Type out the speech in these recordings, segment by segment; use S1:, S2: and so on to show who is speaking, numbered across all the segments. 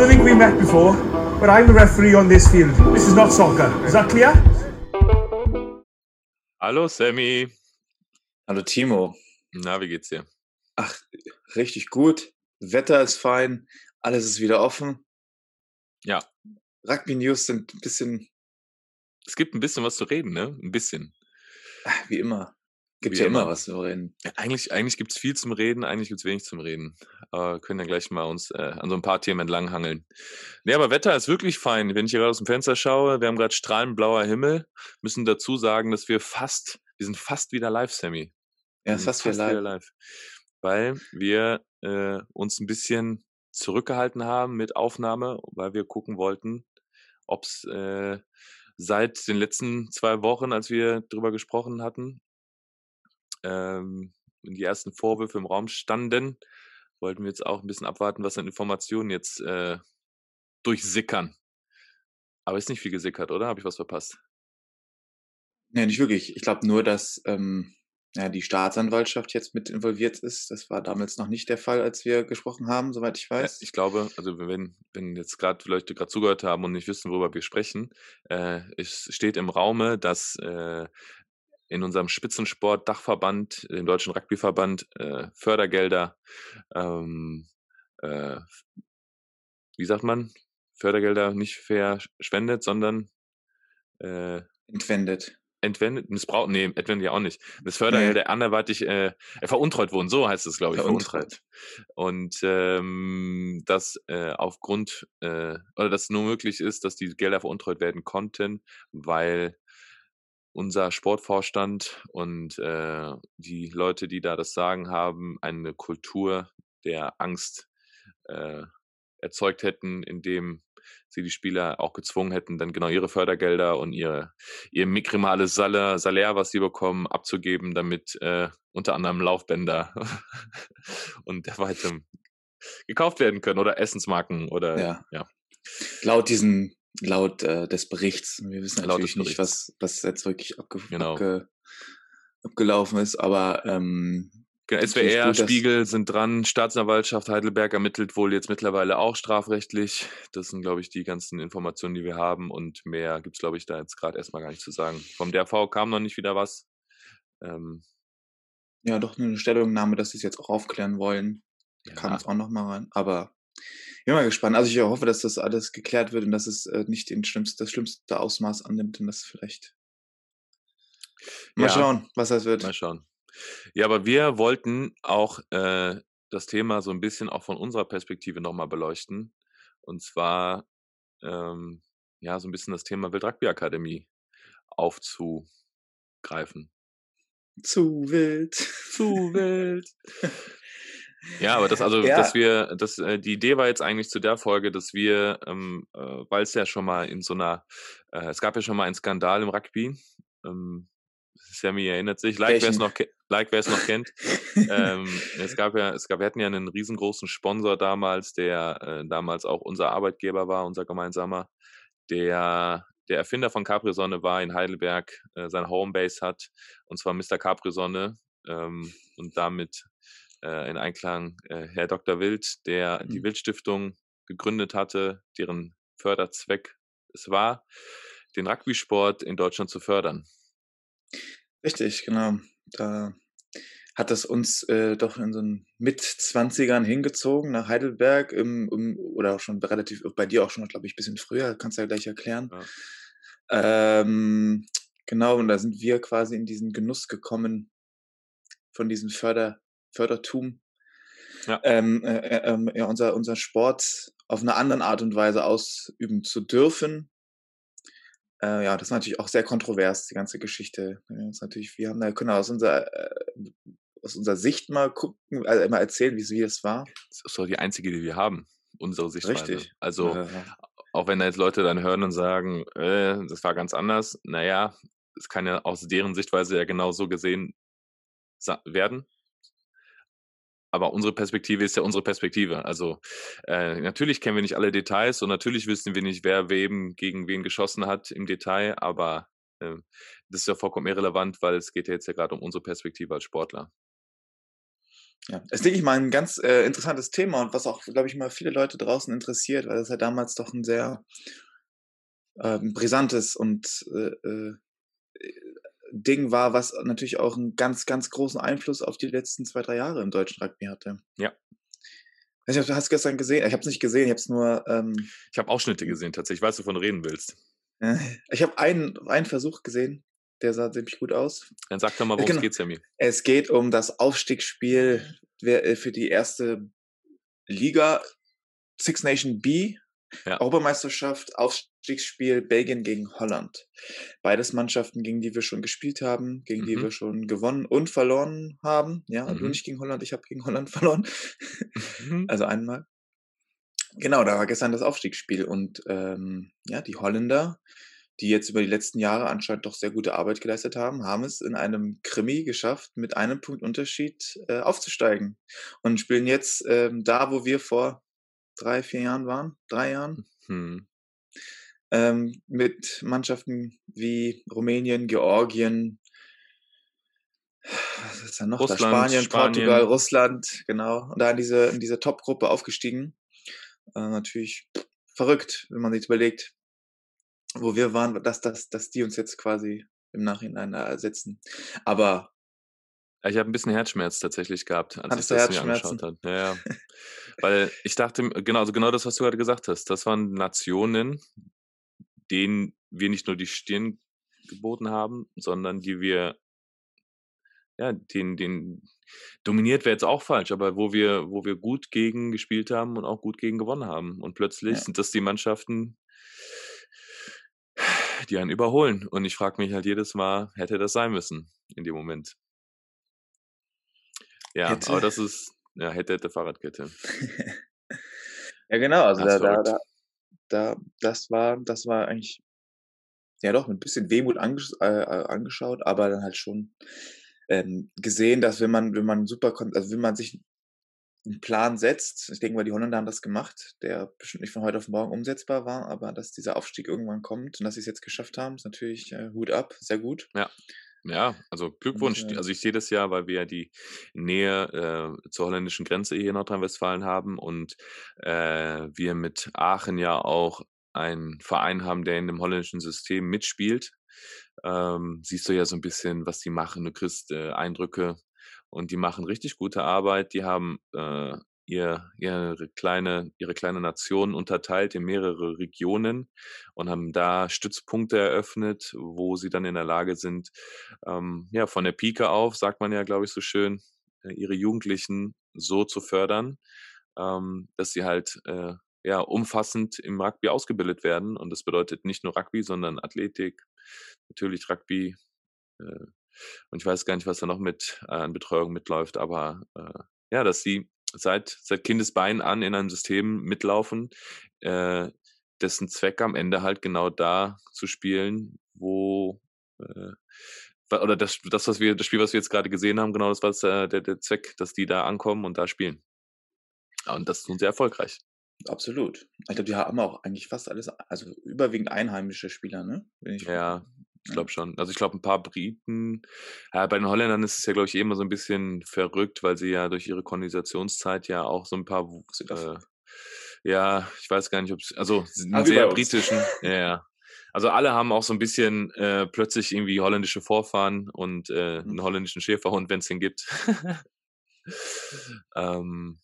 S1: don't think we met before, but I'm the referee on this field. This is not soccer. Is that clear?
S2: Hallo Sammy.
S3: Hallo Timo.
S2: Na, wie geht's dir?
S3: Ach, richtig gut. Wetter ist fein, alles ist wieder offen.
S2: Ja.
S3: Rugby News sind ein bisschen.
S2: Es gibt ein bisschen was zu reden, ne? Ein bisschen.
S3: Wie immer. Gibt ja immer
S2: immer.
S3: was zu reden.
S2: Eigentlich eigentlich gibt es viel zum Reden, eigentlich gibt es wenig zum Reden. Aber wir können ja gleich mal uns äh, an so ein paar Themen entlanghangeln. Nee, aber Wetter ist wirklich fein. Wenn ich hier gerade aus dem Fenster schaue, wir haben gerade strahlend blauer Himmel. Müssen dazu sagen, dass wir fast, wir sind fast wieder live, Sammy.
S3: Ja,
S2: sind
S3: fast wieder live.
S2: Weil wir äh, uns ein bisschen zurückgehalten haben mit Aufnahme, weil wir gucken wollten, ob es äh, seit den letzten zwei Wochen, als wir drüber gesprochen hatten, ähm, die ersten Vorwürfe im Raum standen, wollten wir jetzt auch ein bisschen abwarten, was an Informationen jetzt äh, durchsickern. Aber ist nicht viel gesickert, oder? Habe ich was verpasst?
S3: Nee, nicht wirklich. Ich glaube nur, dass ähm, ja, die Staatsanwaltschaft jetzt mit involviert ist. Das war damals noch nicht der Fall, als wir gesprochen haben, soweit ich
S2: Ja,
S3: weiß.
S2: ich glaube, also wenn, wenn jetzt gerade Leute gerade zugehört haben und nicht wissen, worüber wir sprechen, äh, es steht im Raume, dass äh, in unserem Spitzensport-Dachverband, dem Deutschen Rugbyverband, äh, Fördergelder, ähm, äh, wie sagt man, Fördergelder nicht verschwendet, sondern äh,
S3: Entwendet.
S2: entwendet, missbraucht, nee, entwendet ja auch nicht. Das
S3: Nee.
S2: Fördergelder anderweitig äh, äh, veruntreut wurden, so heißt es, glaube ich,
S3: Veruntreut.
S2: und ähm, dass äh, aufgrund äh, oder dass nur möglich ist, dass die Gelder veruntreut werden konnten, weil unser Sportvorstand und äh, die Leute, die da das Sagen haben, eine Kultur der Angst äh, erzeugt hätten, indem sie die Spieler auch gezwungen hätten, dann genau ihre Fördergelder und ihre, ihr minimales Salär, Salär, was sie bekommen, abzugeben, damit äh, unter anderem Laufbänder und derweitem gekauft werden können oder Essensmarken oder
S3: Ja.
S2: ja.
S3: Laut diesen, laut äh, des Berichts. Wir wissen
S2: Laut
S3: natürlich nicht, was, was jetzt wirklich abge
S2: Genau.
S3: abge abgelaufen ist, aber ähm,
S2: Genau, SWR,
S3: gut,
S2: Spiegel sind dran, Staatsanwaltschaft Heidelberg ermittelt wohl jetzt mittlerweile auch strafrechtlich. Das sind, glaube ich, die ganzen Informationen, die wir haben und mehr gibt's glaube ich, da jetzt gerade erstmal gar nicht zu sagen. Vom DRV kam noch nicht wieder was. Ähm,
S3: ja, doch eine Stellungnahme, dass sie es jetzt auch aufklären wollen. Da kam
S2: ja,
S3: jetzt auch noch mal rein. Aber ich bin mal gespannt. Also ich hoffe, dass das alles geklärt wird und dass es äh, nicht den schlimmst, das schlimmste Ausmaß annimmt und das vielleicht. Mal
S2: ja,
S3: schauen, was das
S2: mal
S3: wird.
S2: schauen. Ja, aber wir wollten auch äh, das Thema so ein bisschen auch von unserer Perspektive nochmal beleuchten. Und zwar ähm, ja so ein bisschen das Thema Weltrugby-Akademie aufzugreifen.
S3: Zu wild.
S2: Zu wild. Ja, aber das, also, dass
S3: Ja,
S2: wir, das, äh, die Idee war jetzt eigentlich zu der Folge, dass wir, ähm, äh, weil es ja schon mal in so einer, äh, es gab ja schon mal einen Skandal im Rugby. Ähm, Sammy erinnert sich, like wer es noch, ke- like wer es noch kennt. Ähm, es gab ja, es gab, wir hatten ja einen riesengroßen Sponsor damals, der äh, damals auch unser Arbeitgeber war, unser gemeinsamer, der der Erfinder von Capri Sonne war in Heidelberg, äh, sein Homebase hat, und zwar Mr. Capri Sonne, ähm, und damit äh, in Einklang äh, Herr Dr. Wild, der die
S3: Hm.
S2: Wild-Stiftung gegründet hatte, deren Förderzweck es war, den Rugby-Sport in Deutschland zu fördern.
S3: Richtig, genau. Da hat es uns äh, doch in so einen Mit-20ern hingezogen nach Heidelberg im, im, oder auch schon relativ, bei dir auch schon, glaube ich, ein bisschen früher, kannst du ja gleich erklären.
S2: Ja.
S3: Ähm, genau, und da sind wir quasi in diesen Genuss gekommen von diesem Förder, Fördertum,
S2: Ja.
S3: ähm, äh, äh, ähm, ja, unser, unser Sport auf eine andere Art und Weise ausüben zu dürfen. Äh, ja, das ist natürlich auch sehr kontrovers, die ganze Geschichte. Ja, Das ist natürlich, wir haben da, können aus unserer, äh, aus unserer Sicht mal gucken, also mal erzählen, wie, wie es war.
S2: Das ist doch die einzige, die wir haben, unsere Sichtweise.
S3: Richtig.
S2: Also,
S3: Äh,
S2: auch wenn da jetzt Leute dann hören und sagen, äh, das war ganz anders, naja, es kann ja aus deren Sichtweise ja genau so gesehen werden. Aber unsere Perspektive ist ja unsere Perspektive. Also äh, natürlich kennen wir nicht alle Details und natürlich wissen wir nicht, wer wem gegen wen geschossen hat im Detail, aber äh, das ist ja vollkommen irrelevant, weil es geht ja jetzt ja gerade um unsere Perspektive als Sportler.
S3: Ja, ist, denke ich mal, ein ganz äh, interessantes Thema und was auch, glaube ich, mal viele Leute draußen interessiert, weil das ja damals doch ein sehr ähm, brisantes und äh, äh, Ding war, was natürlich auch einen ganz, ganz großen Einfluss auf die letzten zwei, drei Jahre im deutschen Rugby hatte.
S2: Ja.
S3: Ich weiß nicht, du hast gestern gesehen, ich habe es nicht gesehen, ich habe es nur. Ähm,
S2: ich habe Ausschnitte gesehen tatsächlich, ich weiß, wovon du reden willst.
S3: ich habe einen, einen Versuch gesehen, der sah ziemlich gut aus.
S2: Dann sag doch mal, worum genau. es geht, Sammy.
S3: Es geht um das Aufstiegsspiel äh, für die erste Liga Six Nation B ja. Europameisterschaft, Aufstiegsspiel Belgien gegen Holland. Beides Mannschaften, gegen die wir schon gespielt haben, gegen mhm. die wir schon gewonnen und verloren haben. Ja, mhm. du nicht gegen Holland, ich habe gegen Holland verloren. Mhm. Also einmal. Genau, da war gestern das Aufstiegsspiel und ähm, ja, die Holländer, die jetzt über die letzten Jahre anscheinend doch sehr gute Arbeit geleistet haben, haben es in einem Krimi geschafft, mit einem Punkt Unterschied äh, aufzusteigen und spielen jetzt ähm, da, wo wir vor drei, vier Jahren waren, drei Jahren. Hm. Ähm, mit Mannschaften wie Rumänien, Georgien, was ist da noch? Russland, da Spanien, Spanien, Portugal, Russland, genau. Und da in diese, in diese Top-Gruppe aufgestiegen. Äh, natürlich verrückt, wenn man sich überlegt, wo wir waren, dass, dass, dass die uns jetzt quasi im Nachhinein ersetzen. Aber
S2: ich habe ein bisschen Herzschmerz tatsächlich gehabt, als ich das mir angeschaut habe. Ja, ja. Weil ich dachte, genau, also genau das, was du gerade gesagt hast, das waren Nationen, denen wir nicht nur die Stirn geboten haben, sondern die wir, ja, den, den dominiert wäre jetzt auch falsch, aber wo wir, wo wir gut gegen gespielt haben und auch gut gegen gewonnen haben. Und plötzlich ja. sind das die Mannschaften, die einen überholen. Und ich frage mich halt jedes Mal, hätte das sein müssen in dem Moment. Ja, hätte. aber das ist, ja, hätte, hätte Fahrradkette.
S3: ja, genau, also da, da, da, da, das war, das war eigentlich, ja doch, mit ein bisschen Wehmut angesch äh, äh, angeschaut, aber dann halt schon ähm, gesehen, dass wenn man, wenn man super, also wenn man sich einen Plan setzt, ich denke mal, die Holländer haben das gemacht, der bestimmt nicht von heute auf morgen umsetzbar war, aber dass dieser Aufstieg irgendwann kommt und dass sie es jetzt geschafft haben, ist natürlich äh, Hut ab, sehr gut.
S2: Ja. Ja, also Glückwunsch. Und, äh, also ich sehe das ja, weil wir ja die Nähe äh, zur holländischen Grenze hier in Nordrhein-Westfalen haben und äh, wir mit Aachen ja auch einen Verein haben, der in dem holländischen System mitspielt. Ähm, siehst du ja so ein bisschen, was die machen. Du kriegst äh, Eindrücke und die machen richtig gute Arbeit. Die haben äh, ihr, ihre, kleine, ihre kleine Nation unterteilt in mehrere Regionen und haben da Stützpunkte eröffnet, wo sie dann in der Lage sind, ähm, ja, von der Pike auf, sagt man ja, glaube ich, so schön, äh, ihre Jugendlichen so zu fördern, ähm, dass sie halt äh, ja, umfassend im Rugby ausgebildet werden. Und das bedeutet nicht nur Rugby, sondern Athletik, natürlich Rugby. Äh, und ich weiß gar nicht, was da noch mit äh, an Betreuung mitläuft, aber äh, ja, dass sie seit, seit Kindesbein an in einem System mitlaufen, äh, dessen Zweck am Ende halt genau da zu spielen, wo äh, oder das, das, was wir, das Spiel, was wir jetzt gerade gesehen haben, genau das war äh, der, der Zweck, dass die da ankommen und da spielen. Und das tun sie erfolgreich.
S3: Absolut. Ich glaube, die haben auch eigentlich fast alles, also überwiegend einheimische Spieler, ne?
S2: ja, ich glaube schon. Also ich glaube, ein paar Briten, äh, bei den Holländern ist es ja, glaube ich, eh immer so ein bisschen verrückt, weil sie ja durch ihre Konditionisationszeit ja auch so ein paar, äh, ja, ich weiß gar nicht, ob es, also einen sehr britischen, ja, ja. Also alle haben auch so ein bisschen äh, plötzlich irgendwie holländische Vorfahren und äh, mhm. einen holländischen Schäferhund, wenn es den gibt. ähm,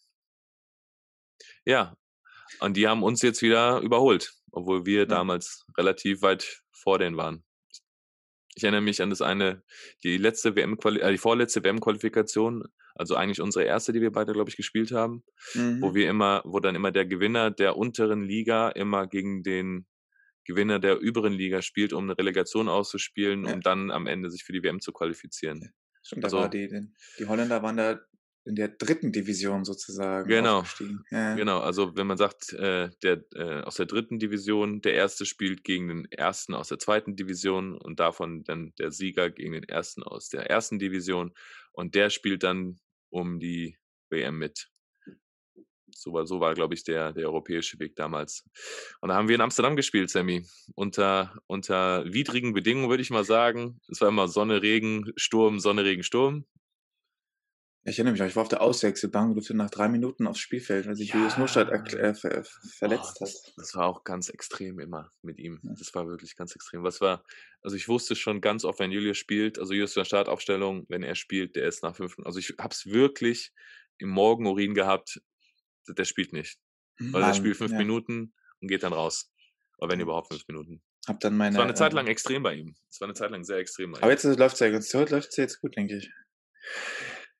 S2: ja, und die haben uns jetzt wieder überholt, obwohl wir ja. damals relativ weit vor denen waren. Ich erinnere mich an das eine, die letzte WM, äh, die vorletzte WM-Qualifikation, also eigentlich unsere erste, die wir beide, glaube ich, gespielt haben, mhm. wo wir immer, wo dann immer der Gewinner der unteren Liga immer gegen den Gewinner der überen Liga spielt, um eine Relegation auszuspielen, ja. um dann am Ende sich für die WM zu qualifizieren.
S3: Stimmt, also, da war die, die Holländer waren da in der dritten Division sozusagen.
S2: Genau. Ja. Genau, also wenn man sagt, äh, der äh, aus der dritten Division, der erste spielt gegen den ersten aus der zweiten Division und davon dann der Sieger gegen den ersten aus der ersten Division und der spielt dann um die WM mit. So war, so war glaube ich, der, der europäische Weg damals. Und da haben wir in Amsterdam gespielt, Sammy. Unter, unter widrigen Bedingungen, würde ich mal sagen. Es war immer Sonne, Regen, Sturm, Sonne, Regen, Sturm.
S3: Ich erinnere mich ich war auf der Auswechselbank und durfte nach drei Minuten aufs Spielfeld, weil sich Julius Nurstadt äh, ver verletzt
S2: Oh,
S3: hat.
S2: das, das war auch ganz extrem immer mit ihm.
S3: Ja.
S2: Das war wirklich ganz extrem. Was war, also ich wusste schon ganz oft, wenn Julius spielt, also Julius in der Startaufstellung, wenn er spielt, der ist nach fünf Minuten. Also ich habe es wirklich im Morgenurin gehabt, der spielt nicht. Weil
S3: Mann,
S2: spielt fünf
S3: ja.
S2: Minuten und geht dann raus. Aber wenn
S3: Ja.
S2: überhaupt fünf Minuten.
S3: Hab dann
S2: Es
S3: meine.
S2: war eine Zeit
S3: äh,
S2: lang extrem bei ihm. Es war eine Zeit lang sehr extrem bei ihm.
S3: Aber jetzt läuft es ja ganz, heute läuft es jetzt gut, denke ich.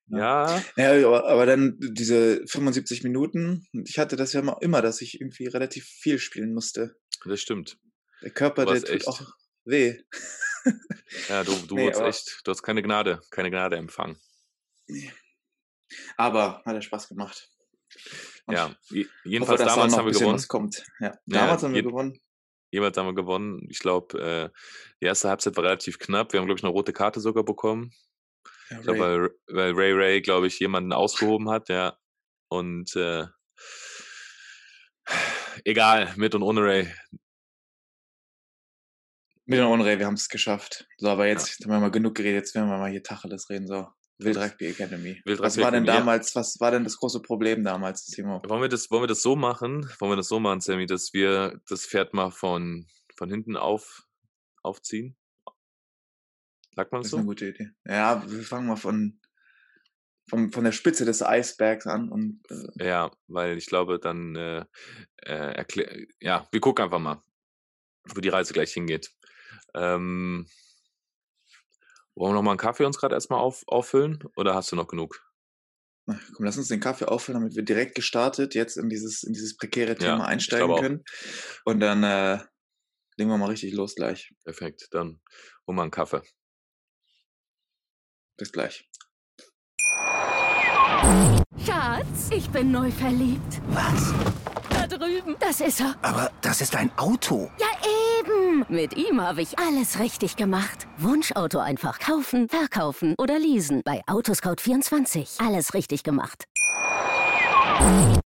S2: Ja,
S3: Ja, aber, aber dann diese 75 Minuten, ich hatte das ja immer, immer, dass ich irgendwie relativ viel spielen musste.
S2: das stimmt.
S3: Der Körper, der tut
S2: echt-
S3: auch weh.
S2: Ja, du, du
S3: Nee,
S2: echt, du hast keine Gnade, keine Gnade empfangen.
S3: Aber hat ja Spaß gemacht. Und
S2: Ja, je-
S3: hoffe,
S2: jedenfalls
S3: da
S2: damals haben wir gewonnen.
S3: was kommt. Ja.
S2: Ja,
S3: Damals haben wir gewonnen.
S2: Jeweils haben wir gewonnen. Ich glaube, äh, die erste Halbzeit war relativ knapp. Wir haben, glaube ich, eine rote Karte sogar bekommen.
S3: Ja,
S2: Ich glaube, weil, Ray Ray, glaube ich, jemanden ausgehoben hat, ja. Und äh, egal, mit und ohne Ray.
S3: Mit und ohne Ray, wir haben es geschafft. So, aber jetzt haben wir mal genug geredet, jetzt werden wir mal hier Tacheles reden. So, Wild Rugby Academy.
S2: Wild
S3: was
S2: Rugby
S3: war denn
S2: Academy, ja.
S3: damals, was war denn das große Problem damals, Timo?
S2: Wollen wir das, wollen wir das so machen? Wollen wir das so machen, Sammy, dass wir das Pferd mal von, von hinten auf, aufziehen? Sagt man
S3: Das
S2: das
S3: ist eine
S2: so?
S3: gute Idee. Ja, wir fangen mal von, von, von der Spitze des Eisbergs an und äh,
S2: Ja, weil ich glaube, dann äh, äh, ja, wir gucken einfach mal, wo die Reise gleich hingeht. Ähm, wollen wir noch mal einen Kaffee uns gerade erstmal auf, auffüllen oder hast du noch genug?
S3: na, komm, lass uns den Kaffee auffüllen, damit wir direkt gestartet jetzt in dieses, in dieses prekäre
S2: Ja,
S3: Thema
S2: ich
S3: einsteigen können. Und dann äh, legen wir mal richtig los gleich.
S2: Perfekt, dann holen wir einen Kaffee.
S3: Bis gleich.
S4: Schatz, ich bin neu verliebt.
S5: Was?
S4: Da drüben. Das ist er.
S5: Aber das ist ein Auto.
S4: Ja, eben. Mit ihm habe ich alles richtig gemacht. Wunschauto einfach kaufen, verkaufen oder leasen. Bei Autoscout24. Alles richtig gemacht.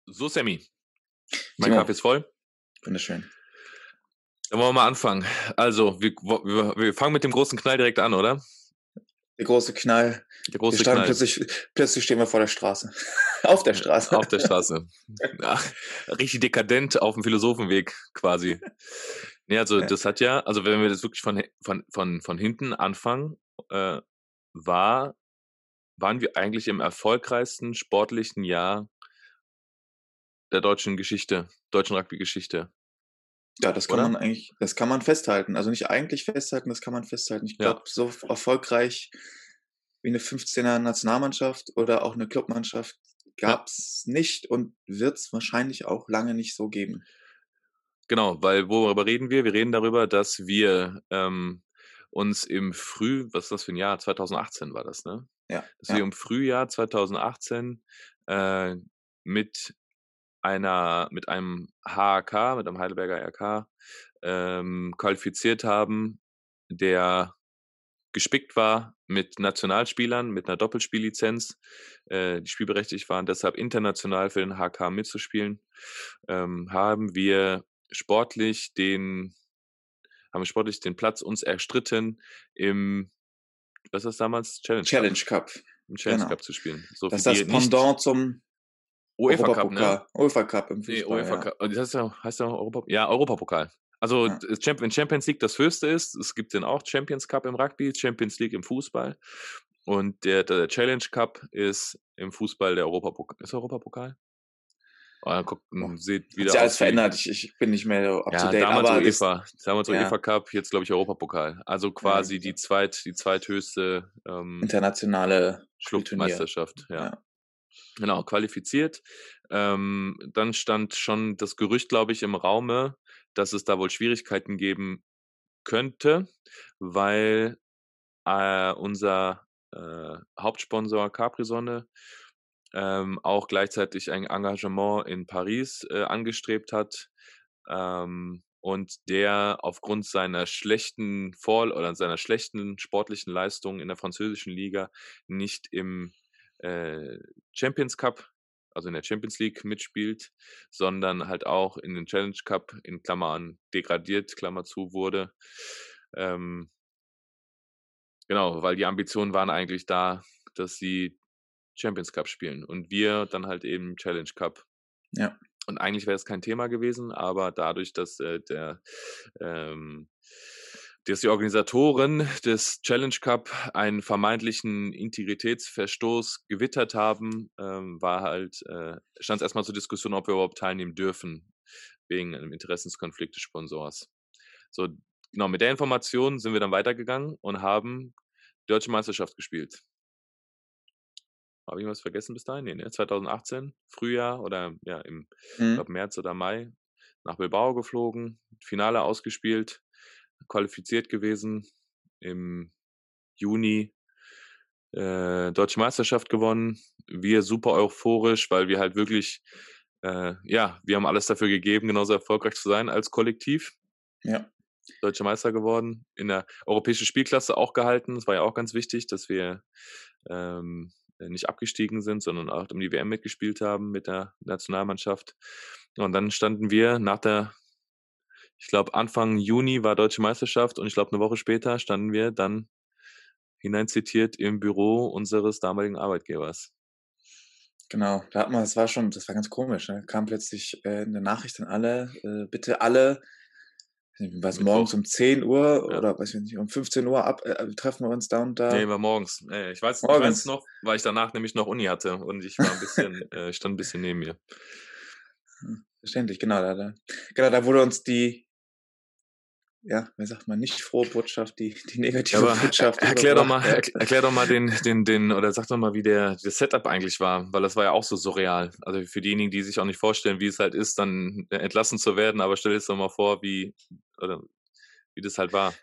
S2: So, Sammy, mein
S3: Timo.
S2: Kaffee ist voll.
S3: Wunderschön.
S2: Dann wollen wir mal anfangen. Also, wir, wir, wir fangen mit dem großen Knall direkt an, oder?
S3: Der große Knall.
S2: Der
S3: Wir
S2: große
S3: standen
S2: Knall.
S3: plötzlich, plötzlich stehen wir vor der Straße. Auf der Straße.
S2: Auf der Straße. Ja, richtig dekadent auf dem Philosophenweg quasi. Nee, also
S3: Ja.
S2: das hat ja, also wenn wir das wirklich von, von, von, von hinten anfangen, äh, war, waren wir eigentlich im erfolgreichsten sportlichen Jahr der deutschen Geschichte, deutschen Rugby-Geschichte.
S3: Ja, das kann
S2: Oder?
S3: man eigentlich, das kann man festhalten. Also nicht eigentlich festhalten, das kann man festhalten. Ich
S2: Ja.
S3: glaube, so erfolgreich wie eine 15er Nationalmannschaft oder auch eine Clubmannschaft gab es nicht und wird es wahrscheinlich auch lange nicht so geben.
S2: Genau, weil worüber reden wir? Wir reden darüber, dass wir ähm, uns im Früh, was ist das für ein Jahr? 2018 war das, ne?
S3: Ja.
S2: Dass
S3: ja.
S2: wir im Frühjahr 2018 äh, mit einer, mit einem HAK, mit einem Heidelberger RK, ähm, qualifiziert haben, der gespickt war mit Nationalspielern, mit einer Doppelspiellizenz, äh, die spielberechtigt waren, deshalb international für den HK mitzuspielen, ähm, haben wir sportlich den, haben wir sportlich den Platz uns erstritten im, was das damals? Challenge,
S3: Challenge
S2: Cup,
S3: Cup.
S2: im Challenge
S3: genau.
S2: Cup zu spielen. So
S3: Das ist das Pendant zum
S2: UEFA Cup, ne?
S3: UEFA Cup im
S2: Nee,
S3: Fußball.
S2: UEFA
S3: ja.
S2: Cup. Das heißt ja, heißt ja Europa, ja, Europapokal. Also
S3: Ja.
S2: wenn Champions League das höchste ist, es gibt den auch Champions Cup im Rugby, Champions League im Fußball. Und der, der Challenge Cup ist im Fußball der Europapokal. Ist Europapokal? Oh, dann guckt,
S3: Boah,
S2: sieht
S3: Hat
S2: wieder
S3: sich alles verändert. Ich, ich bin nicht mehr up to
S2: Ja,
S3: date.
S2: damals
S3: aber
S2: UEFA, damals
S3: ja.
S2: UEFA Cup, jetzt glaube ich Europapokal. Also quasi die
S3: genau.
S2: zweit, die zweithöchste ähm,
S3: internationale Spielturnier.
S2: Clubmeisterschaft, ja.
S3: Ja.
S2: Genau, qualifiziert. Ähm, dann stand schon das Gerücht, glaube ich, im Raume, dass es da wohl Schwierigkeiten geben könnte, weil äh, unser äh, Hauptsponsor Capri-Sonne ähm, auch gleichzeitig ein Engagement in Paris äh, angestrebt hat ähm, und der aufgrund seiner schlechten Vor- oder seiner schlechten sportlichen Leistung in der französischen Liga nicht im äh, Champions Cup, also in der Champions League mitspielt, sondern halt auch in den Challenge Cup in Klammern degradiert, Klammer zu wurde. Ähm, genau, weil die Ambitionen waren eigentlich da, dass sie Champions Cup spielen und wir dann halt eben Challenge Cup.
S3: Ja.
S2: Und eigentlich wäre es kein Thema gewesen, aber dadurch, dass äh, der ähm, dass die Organisatoren des Challenge Cup einen vermeintlichen Integritätsverstoß gewittert haben, ähm, war halt, äh, stand es erstmal zur Diskussion, ob wir überhaupt teilnehmen dürfen, wegen einem Interessenskonflikt des Sponsors. So, genau, mit der Information sind wir dann weitergegangen und haben Deutsche Meisterschaft gespielt. Habe ich was vergessen bis dahin? Nee, ne? 2018, Frühjahr oder ja, im
S3: Mhm.
S2: glaub, März oder Mai nach Bilbao geflogen, Finale ausgespielt, qualifiziert gewesen, im Juni äh, Deutsche Meisterschaft gewonnen. Wir super euphorisch, weil wir halt wirklich, äh, ja, wir haben alles dafür gegeben, genauso erfolgreich zu sein als Kollektiv.
S3: Ja.
S2: Deutscher Meister geworden, in der europäischen Spielklasse auch gehalten. Das war ja auch ganz wichtig, dass wir ähm, nicht abgestiegen sind, sondern auch um die WM mitgespielt haben mit der Nationalmannschaft. Und dann standen wir nach der, ich glaube Anfang Juni war Deutsche Meisterschaft und ich glaube eine Woche später standen wir dann hineinzitiert im Büro unseres damaligen Arbeitgebers.
S3: Genau, da hat man, das war schon, das war ganz komisch. Da kam plötzlich äh, eine Nachricht an alle, äh, bitte alle, was morgens um 10 Uhr
S2: Ja.
S3: oder weiß ich nicht, um 15 Uhr ab, äh, treffen wir uns da und da.
S2: Nee, war morgens. Äh, ich weiß, ich
S3: Morgens.
S2: weiß noch, weil ich danach nämlich noch Uni hatte und ich war ein bisschen, äh, stand ein bisschen neben mir.
S3: Verständlich, genau, da, da, genau, da wurde uns die, ja, wie sagt man, nicht frohe Botschaft, die, die negative
S2: Ja, aber
S3: Botschaft.
S2: erklär doch mal, erklär, erklär doch mal den, den, den, oder sag doch mal, wie der, das Setup eigentlich war, weil das war ja auch so surreal. Also für diejenigen, die sich auch nicht vorstellen, wie es halt ist, dann entlassen zu werden, aber stell dir jetzt doch mal vor, wie, oder wie das halt war.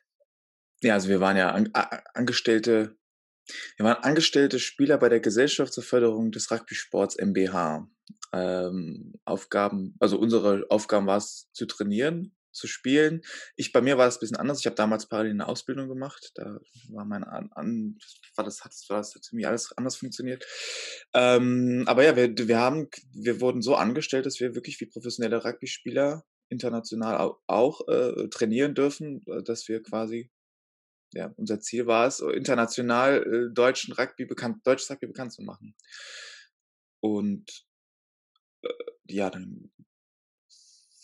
S3: Ja, also wir waren ja an, a, Angestellte, wir waren angestellte Spieler bei der Gesellschaft zur Förderung des Rugby-Sports MBH. Ähm, Aufgaben, also unsere Aufgaben war es zu trainieren, zu spielen. Ich, bei mir war es ein bisschen anders. Ich habe damals parallel eine Ausbildung gemacht. Da war mein an, an war das, hat, war das hat irgendwie alles anders funktioniert. Ähm, aber ja, wir, wir haben, wir wurden so angestellt, dass wir wirklich wie professionelle Rugby-Spieler international au- auch äh, trainieren dürfen, äh, dass wir quasi ja, unser Ziel war es, international äh, deutschen Rugby bekannt, deutsches Rugby bekannt zu machen. Und äh, ja, dann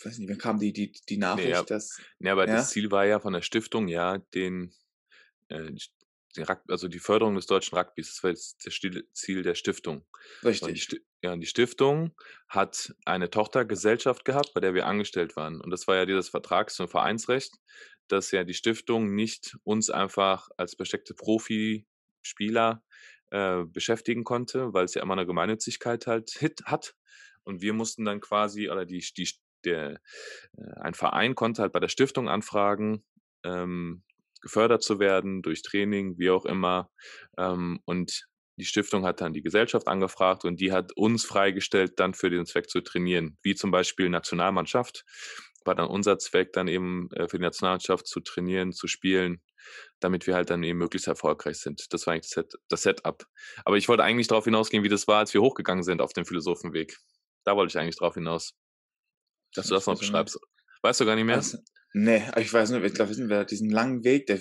S3: weiß nicht, wann kam die, die, die Nachricht,
S2: ja.
S3: dass
S2: Ja, aber
S3: Ja.
S2: das Ziel war ja von der Stiftung, ja, den, äh, den also die Förderung des deutschen Rugbys, das war jetzt das Ziel der Stiftung. Und die,
S3: richtig,
S2: ja, und die Stiftung hat eine Tochtergesellschaft gehabt, bei der wir angestellt waren. Und das war ja dieses Vertrags- und Vereinsrecht, dass ja die Stiftung nicht uns einfach als besteckte Profispieler äh, beschäftigen konnte, weil es ja immer eine Gemeinnützigkeit halt hit hat. Und wir mussten dann quasi, oder die, die, der, äh, ein Verein konnte halt bei der Stiftung anfragen, ähm, gefördert zu werden durch Training, wie auch immer. Ähm, und die Stiftung hat dann die Gesellschaft angefragt und die hat uns freigestellt, dann für den Zweck zu trainieren, wie zum Beispiel Nationalmannschaft. War dann unser Zweck, dann eben äh, für die Nationalmannschaft zu trainieren, zu spielen, damit wir halt dann eben möglichst erfolgreich sind. Das war eigentlich das, Set, das Setup. Aber ich wollte eigentlich darauf hinausgehen, wie das war, als wir hochgegangen sind auf dem Philosophenweg. Da wollte ich eigentlich drauf hinaus. Dass du das noch
S3: nicht.
S2: beschreibst. Weißt du gar nicht mehr?
S3: Das, nee, ich weiß nur, ich glaube, wissen wir, diesen langen Weg, der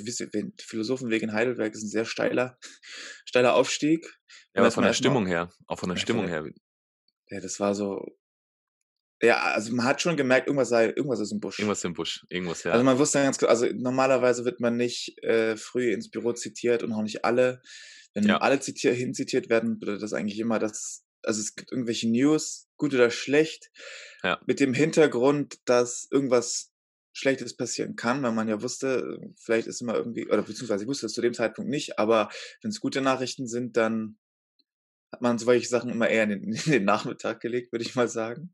S3: Philosophenweg in Heidelberg ist ein sehr steiler, steiler Aufstieg.
S2: Ja, aber von der Stimmung her. Auch von der Stimmung her.
S3: Ja, das war so. Ja, also man hat schon gemerkt, irgendwas sei, irgendwas ist im Busch.
S2: Irgendwas im Busch. Irgendwas, ja.
S3: Also man wusste ganz klar, also normalerweise wird man nicht äh, früh ins Büro zitiert und auch nicht alle. Wenn
S2: Ja.
S3: alle zitier hinzitiert werden, bedeutet das eigentlich immer, dass, also es gibt irgendwelche News, gut oder schlecht,
S2: Ja.
S3: mit dem Hintergrund, dass irgendwas Schlechtes passieren kann, weil man ja wusste, vielleicht ist immer irgendwie, oder beziehungsweise ich wusste es zu dem Zeitpunkt nicht, aber wenn es gute Nachrichten sind, dann hat man solche Sachen immer eher in den, in den Nachmittag gelegt, würde ich mal sagen.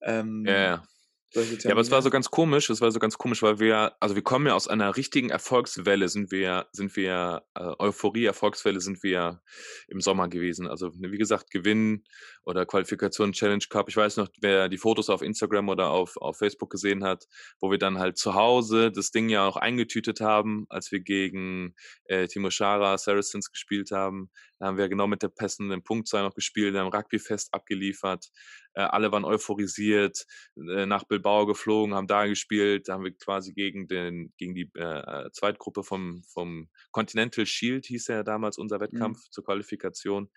S3: Ähm,
S2: ja, ja. Ja, aber es war so ganz komisch, es war so ganz komisch, weil wir, also wir kommen ja aus einer richtigen Erfolgswelle, sind wir, sind wir, äh, Euphorie, Erfolgswelle sind wir im Sommer gewesen. Also wie gesagt, Gewinn oder Qualifikation Challenge Cup. Ich weiß noch, wer die Fotos auf Instagram oder auf, auf Facebook gesehen hat, wo wir dann halt zu Hause das Ding ja auch eingetütet haben, als wir gegen äh, Timo Schara, Saracens gespielt haben. Da haben wir genau mit der passenden Punktzahl noch gespielt, haben Rugbyfest abgeliefert. Äh, alle waren euphorisiert, äh, nach Bilbao geflogen, haben da gespielt, da haben wir quasi gegen den, gegen die äh, Zweitgruppe vom, vom Continental Shield, hieß ja damals unser Wettkampf zur Qualifikation.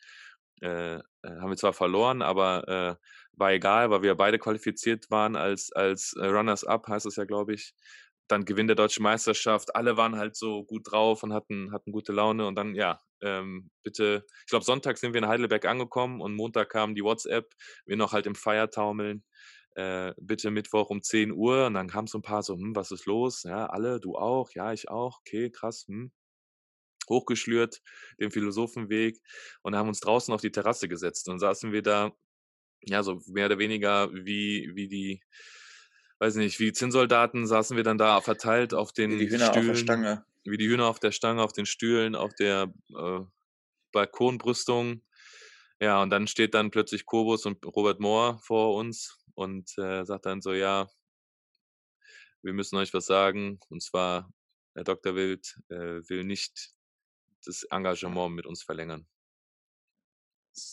S2: äh, äh, haben wir zwar verloren, aber äh, war egal, weil wir beide qualifiziert waren als, als Runners-Up, heißt es ja, glaube ich. Dann Gewinn der deutschen Meisterschaft. Alle waren halt so gut drauf und hatten, hatten gute Laune. Und dann, ja, ähm, bitte, ich glaube, Sonntag sind wir in Heidelberg angekommen und Montag kam die WhatsApp, wir noch halt im Feiertaumeln. Äh, bitte Mittwoch um 10 Uhr. Und dann kam so ein paar so, hm, was ist los? Ja, alle, du auch? Ja, ich auch. Okay, krass. Hm hochgeschlürt, den Philosophenweg und haben uns draußen auf die Terrasse gesetzt. Und saßen wir da, ja, so mehr oder weniger wie, wie die, weiß nicht, wie Zinnsoldaten saßen wir dann da verteilt auf den
S3: Wie die Hühner
S2: Stühlen.
S3: auf der Stange.
S2: Wie die Hühner auf der Stange, auf den Stühlen, auf der äh, Balkonbrüstung. Ja, und dann steht dann plötzlich Kobus und Robert Mohr vor uns und äh, sagt dann so, ja, wir müssen euch was sagen. Und zwar, Herr Dr. Wild äh, will nicht das Engagement mit uns verlängern.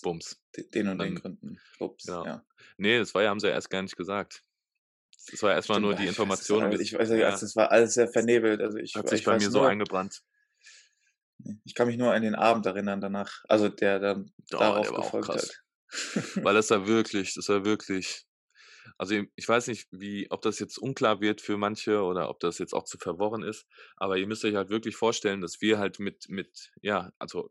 S2: Bums.
S3: De- Den und den
S2: Dann-
S3: Gründen. Ups,
S2: genau.
S3: ja.
S2: Nee, das war ja, haben sie ja erst gar nicht gesagt. Das war erstmal nur die
S3: das
S2: Information.
S3: alles-
S2: bis-
S3: Ich weiß nicht,
S2: ja,
S3: das war alles sehr vernebelt. Also ich,
S2: hat
S3: ich
S2: sich bei
S3: weiß
S2: mir so
S3: nur,
S2: eingebrannt.
S3: Ich kann mich nur an den Abend erinnern danach, also der dann
S2: Oh,
S3: darauf
S2: der
S3: gefolgt hat.
S2: Weil das war wirklich, das war wirklich. Also ich weiß nicht, wie, ob das jetzt unklar wird für manche oder ob das jetzt auch zu verworren ist, aber ihr müsst euch halt wirklich vorstellen, dass wir halt mit, mit, ja, also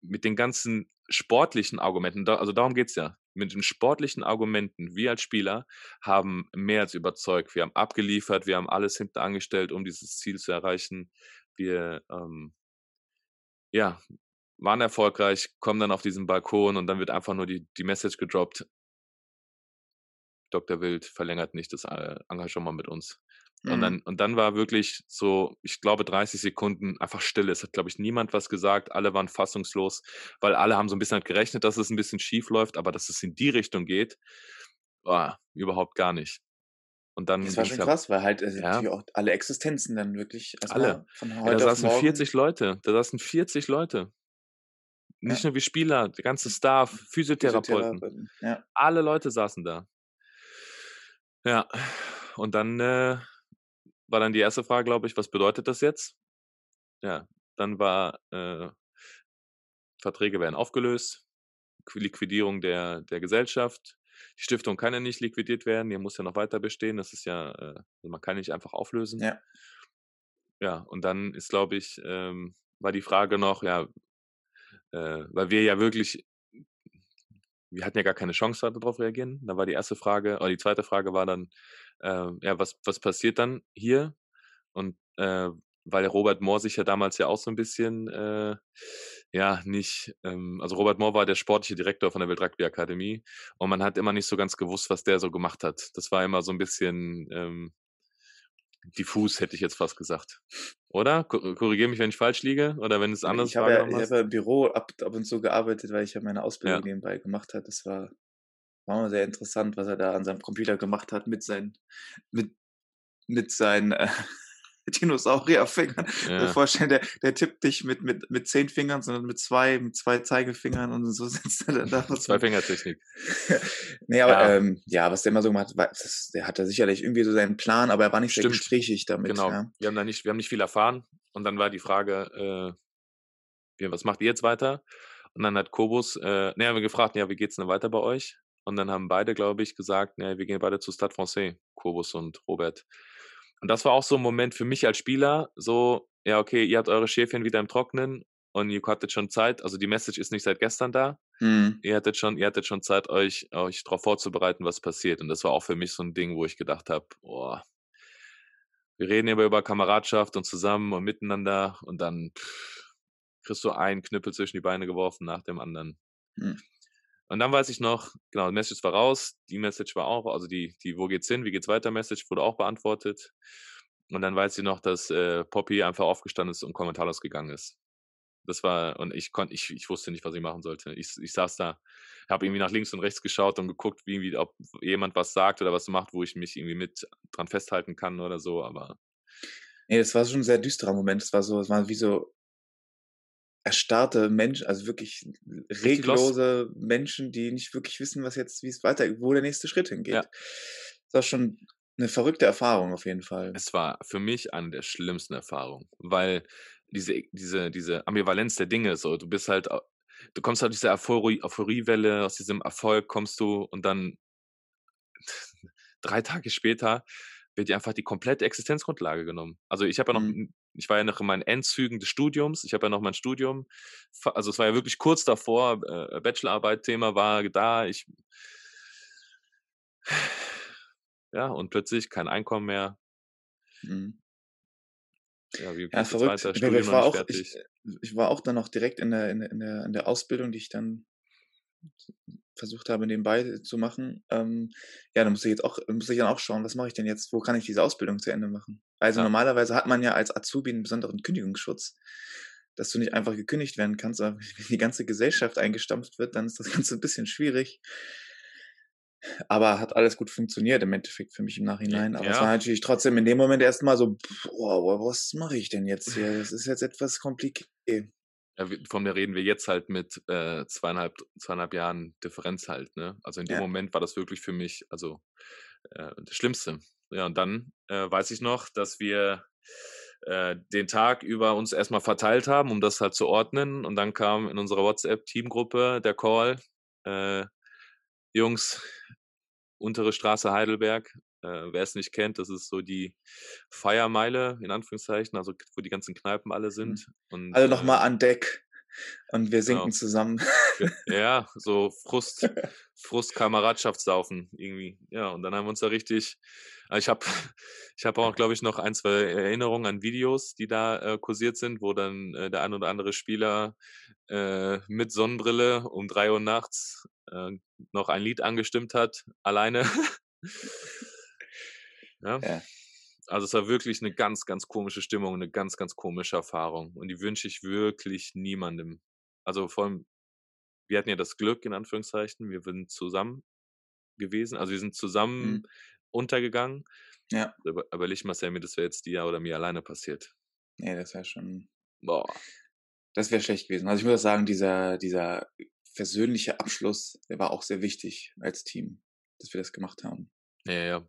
S2: mit den ganzen sportlichen Argumenten, da, also darum geht's ja, mit den sportlichen Argumenten, wir als Spieler haben mehr als überzeugt, wir haben abgeliefert, wir haben alles hinten angestellt, um dieses Ziel zu erreichen. Wir, ähm, ja, waren erfolgreich, kommen dann auf diesen Balkon und dann wird einfach nur die, die Message gedroppt. Dr. Wild verlängert nicht das äh, Engagement mit uns. Und,
S3: Mhm.
S2: dann, und dann war wirklich so, ich glaube, 30 Sekunden einfach Stille. Es hat, glaube ich, niemand was gesagt. Alle waren fassungslos, weil alle haben so ein bisschen halt gerechnet, dass es ein bisschen schief läuft, aber dass es in die Richtung geht, war überhaupt gar nicht. Und dann
S3: Das war schon
S2: ja-
S3: krass, weil halt also
S2: Ja.
S3: auch alle Existenzen dann wirklich
S2: Alle.
S3: von
S2: Ja,
S3: heute
S2: da
S3: auf
S2: saßen
S3: morgen.
S2: 40 Leute. Da saßen 40 Leute. Nicht nur wie Spieler, der ganze Staff, Physiotherapeuten.
S3: Physiotherapeuten. Ja.
S2: Alle Leute saßen da. Ja, und dann äh, war dann die erste Frage, glaube ich, was bedeutet das jetzt? Ja, dann war äh, Verträge werden aufgelöst, Qui- Liquidierung der, der Gesellschaft. Die Stiftung kann ja nicht liquidiert werden, die muss ja noch weiter bestehen. Das ist ja, äh, also man kann nicht einfach auflösen.
S3: Ja.
S2: Ja, und dann ist, glaube ich, ähm, war die Frage noch, ja, äh, weil wir ja wirklich, wir hatten ja gar keine Chance darauf reagieren. Da war die erste Frage, oder die zweite Frage war dann, äh, ja, was, was passiert dann hier? Und äh, weil Robert Mohr sich ja damals ja auch so ein bisschen, äh, ja, nicht, ähm, also Robert Mohr war der sportliche Direktor von der Weltrugby Akademie und man hat immer nicht so ganz gewusst, was der so gemacht hat. Das war immer so ein bisschen ähm, diffus, hätte ich jetzt fast gesagt. Oder? Korrigiere mich, wenn ich falsch liege oder wenn es anders
S3: ich habe ja,
S2: wahrgenommen
S3: ich habe ja im Büro ab, ab und zu gearbeitet, weil ich ja meine Ausbildung
S2: Ja.
S3: nebenbei gemacht habe. Das war, war mal sehr interessant, was er da an seinem Computer gemacht hat mit seinen, mit, mit seinen äh, Dinosaurierfingern. Ja.
S2: Ja.
S3: vorstellen, der, der tippt nicht mit, mit, mit zehn Fingern, sondern mit zwei, mit zwei Zeigefingern und so sitzt er dann da.
S2: Zwei Fingertechnik.
S3: nee, aber
S2: Ja.
S3: Ähm, ja, was der immer so gemacht hat, das, der hatte sicherlich irgendwie so seinen Plan, aber er war nicht sehr
S2: Stimmt.
S3: gesprächig damit.
S2: Genau.
S3: Ja.
S2: Wir haben da nicht, wir haben nicht viel erfahren. Und dann war die Frage, äh, was macht ihr jetzt weiter? Und dann hat Kobus, äh, ne, haben wir gefragt, ja, wie geht's denn weiter bei euch? Und dann haben beide, glaube ich, gesagt, ne, wir gehen beide zu Stade Francais, Kobus und Robert. Und das war auch so ein Moment für mich als Spieler, so, ja, okay, ihr habt eure Schäfchen wieder im Trocknen und ihr hattet schon Zeit, also die Message ist nicht seit gestern da,
S3: Hm.
S2: ihr hattet schon, ihr hattet schon Zeit, euch, euch darauf vorzubereiten, was passiert. Und das war auch für mich so ein Ding, wo ich gedacht habe, boah, wir reden immer über Kameradschaft und zusammen und miteinander und dann pff, kriegst du einen Knüppel zwischen die Beine geworfen nach dem anderen.
S3: Hm.
S2: Und dann weiß ich noch, genau, die Message war raus, die Message war auch, also die, die Wo geht's hin, wie geht's weiter Message wurde auch beantwortet. Und dann weiß ich noch, dass äh, Poppy einfach aufgestanden ist und kommentarlos gegangen ist. Das war, und ich konnte, ich, ich wusste nicht, was ich machen sollte. Ich, ich saß da, habe irgendwie nach links und rechts geschaut und geguckt, wie, wie, ob jemand was sagt oder was macht, wo ich mich irgendwie mit dran festhalten kann oder so, aber
S3: Nee, das war schon ein sehr düsterer Moment. Es war so, es war wie so erstarrte Menschen, also wirklich reglose Menschen, die nicht wirklich wissen, was jetzt, wie es weiter, wo der nächste Schritt hingeht.
S2: Ja.
S3: Das war schon eine verrückte Erfahrung auf jeden Fall.
S2: es war für mich eine der schlimmsten Erfahrungen, weil diese, diese, diese Ambivalenz der Dinge, so, du bist halt, du kommst halt diese Euphorie, Euphoriewelle, aus diesem Erfolg kommst du und dann drei Tage später wird dir einfach die komplette Existenzgrundlage genommen. Also ich habe ja noch,
S3: Mhm.
S2: ich war ja noch in meinen Endzügen des Studiums, ich habe ja noch mein Studium, also es war ja wirklich kurz davor, äh, Bachelorarbeit-Thema war da, ich ja, und plötzlich kein Einkommen mehr.
S3: Mhm.
S2: Ja, wie
S3: Ja, verrückt.
S2: weiter?
S3: Ich,
S2: Studium
S3: ich, war auch, ich, ich war auch dann noch direkt in, der- in, der, in der Ausbildung, die ich dann versucht habe, nebenbei zu machen. Ähm, ja, da muss ich jetzt auch, muss ich dann auch schauen, was mache ich denn jetzt? Wo kann ich diese Ausbildung zu Ende machen? Also
S2: Ja.
S3: normalerweise hat man ja als Azubi einen besonderen Kündigungsschutz, dass du nicht einfach gekündigt werden kannst, aber wenn die ganze Gesellschaft eingestampft wird, dann ist das Ganze ein bisschen schwierig. Aber hat alles gut funktioniert im Endeffekt für mich im Nachhinein. Aber es
S2: ja.
S3: war natürlich trotzdem in dem Moment erstmal so, boah, was mache ich denn jetzt hier? Das ist jetzt etwas kompliziert.
S2: Von der reden wir jetzt halt mit äh, zweieinhalb, zweieinhalb Jahren Differenz halt, ne? Also in dem
S3: Ja.
S2: Moment war das wirklich für mich, also äh, das Schlimmste. Ja, und dann äh, weiß ich noch, dass wir äh, den Tag über uns erstmal verteilt haben, um das halt zu ordnen. Und dann kam in unserer WhatsApp-Teamgruppe der Call, äh, Jungs, untere Straße Heidelberg, äh, wer es nicht kennt, das ist so die Feiermeile, in Anführungszeichen, also wo die ganzen Kneipen alle sind. Und,
S3: Also
S2: äh,
S3: nochmal an Deck. Und wir sinken
S2: genau.
S3: zusammen.
S2: Ja, so Frust, Frust, Kameradschaftssaufen irgendwie. Ja, und dann haben wir uns da richtig. äh, Ich habe ich hab auch, glaube ich, noch ein, zwei Erinnerungen an Videos, die da äh, kursiert sind, wo dann äh, der ein oder andere Spieler äh, mit Sonnenbrille um drei Uhr nachts äh, noch ein Lied angestimmt hat, alleine. ja.
S3: Ja.
S2: Also es war wirklich eine ganz, ganz komische Stimmung, eine ganz, ganz komische Erfahrung. Und die wünsche ich wirklich niemandem. Also vor allem, wir hatten ja das Glück, in Anführungszeichen, wir sind zusammen gewesen, also wir sind zusammen
S3: Mhm.
S2: untergegangen.
S3: Ja.
S2: Aber überleg mal, Sammy, das wäre jetzt dir oder mir alleine passiert.
S3: Nee, das wäre schon.
S2: Boah.
S3: Das wäre schlecht gewesen. Also ich muss sagen, dieser, dieser versöhnliche Abschluss, der war auch sehr wichtig als Team, dass wir das gemacht haben.
S2: Ja, ja.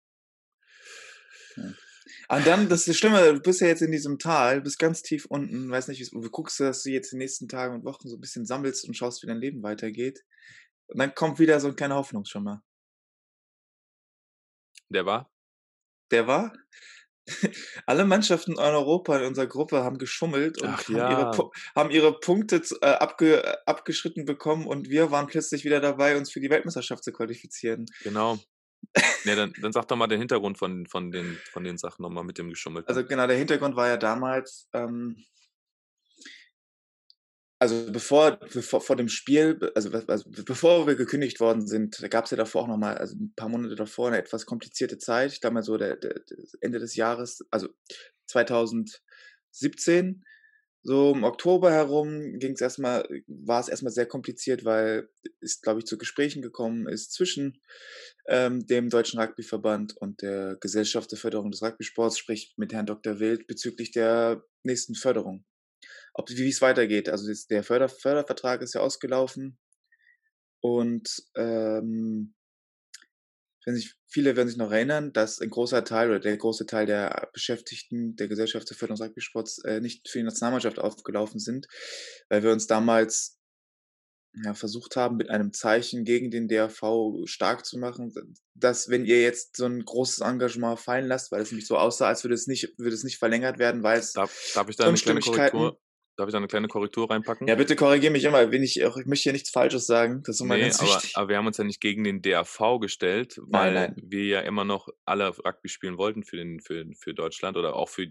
S3: Und dann, das ist das Schlimme, du bist ja jetzt in diesem Tal, bist ganz tief unten, weiß nicht, wie- du guckst, dass du jetzt die nächsten Tage und Wochen so ein bisschen sammelst und schaust, wie dein Leben weitergeht. Und dann kommt wieder so ein kleiner Hoffnungsschimmer.
S2: Der war?
S3: Der war, alle Mannschaften in Europa in unserer Gruppe haben geschummelt und
S2: Ach
S3: haben,
S2: ja.
S3: ihre, haben ihre Punkte äh, abge, äh, abgeschritten bekommen und wir waren plötzlich wieder dabei, uns für die Weltmeisterschaft zu qualifizieren.
S2: Genau. Ja, dann, dann sag doch mal den Hintergrund von, von, den, von den Sachen nochmal mit dem Geschummelten.
S3: Also genau, der Hintergrund war ja damals, ähm, also bevor, bevor vor dem Spiel, also, also bevor wir gekündigt worden sind, gab es ja davor auch nochmal, also ein paar Monate davor, eine etwas komplizierte Zeit. Ich glaube mal so der, der, Ende des Jahres, also 2017, so im Oktober herum ging es erstmal, war es erstmal sehr kompliziert, weil es, glaube ich, zu Gesprächen gekommen ist zwischen ähm, dem Deutschen Rugbyverband und der Gesellschaft der Förderung des Rugbysports, sprich mit Herrn Dr. Wild bezüglich der nächsten Förderung. Ob wie es weitergeht. Also jetzt der Förder, Fördervertrag ist ja ausgelaufen und ähm, wenn sich, viele werden sich noch erinnern, dass ein großer Teil oder der große Teil der Beschäftigten der Gesellschaft der Förderung des Rugbysports äh, nicht für die Nationalmannschaft aufgelaufen sind, weil wir uns damals ja, versucht haben, mit einem Zeichen gegen den DRV stark zu machen, dass wenn ihr jetzt so ein großes Engagement fallen lasst, weil es nämlich so aussah, als würde es nicht, würde es nicht verlängert werden, weil es
S2: darf, darf ich da eine kleine Korrektur, darf ich da eine kleine Korrektur reinpacken?
S3: Ja, bitte korrigiere mich immer, wenn ich, ich möchte hier nichts Falsches sagen. Das ist immer
S2: Nee,
S3: ganz
S2: aber,
S3: wichtig.
S2: aber wir haben uns ja nicht gegen den DRV gestellt, weil
S3: Nein, nein.
S2: wir ja immer noch alle Rugby spielen wollten für, den, für, für Deutschland oder auch für,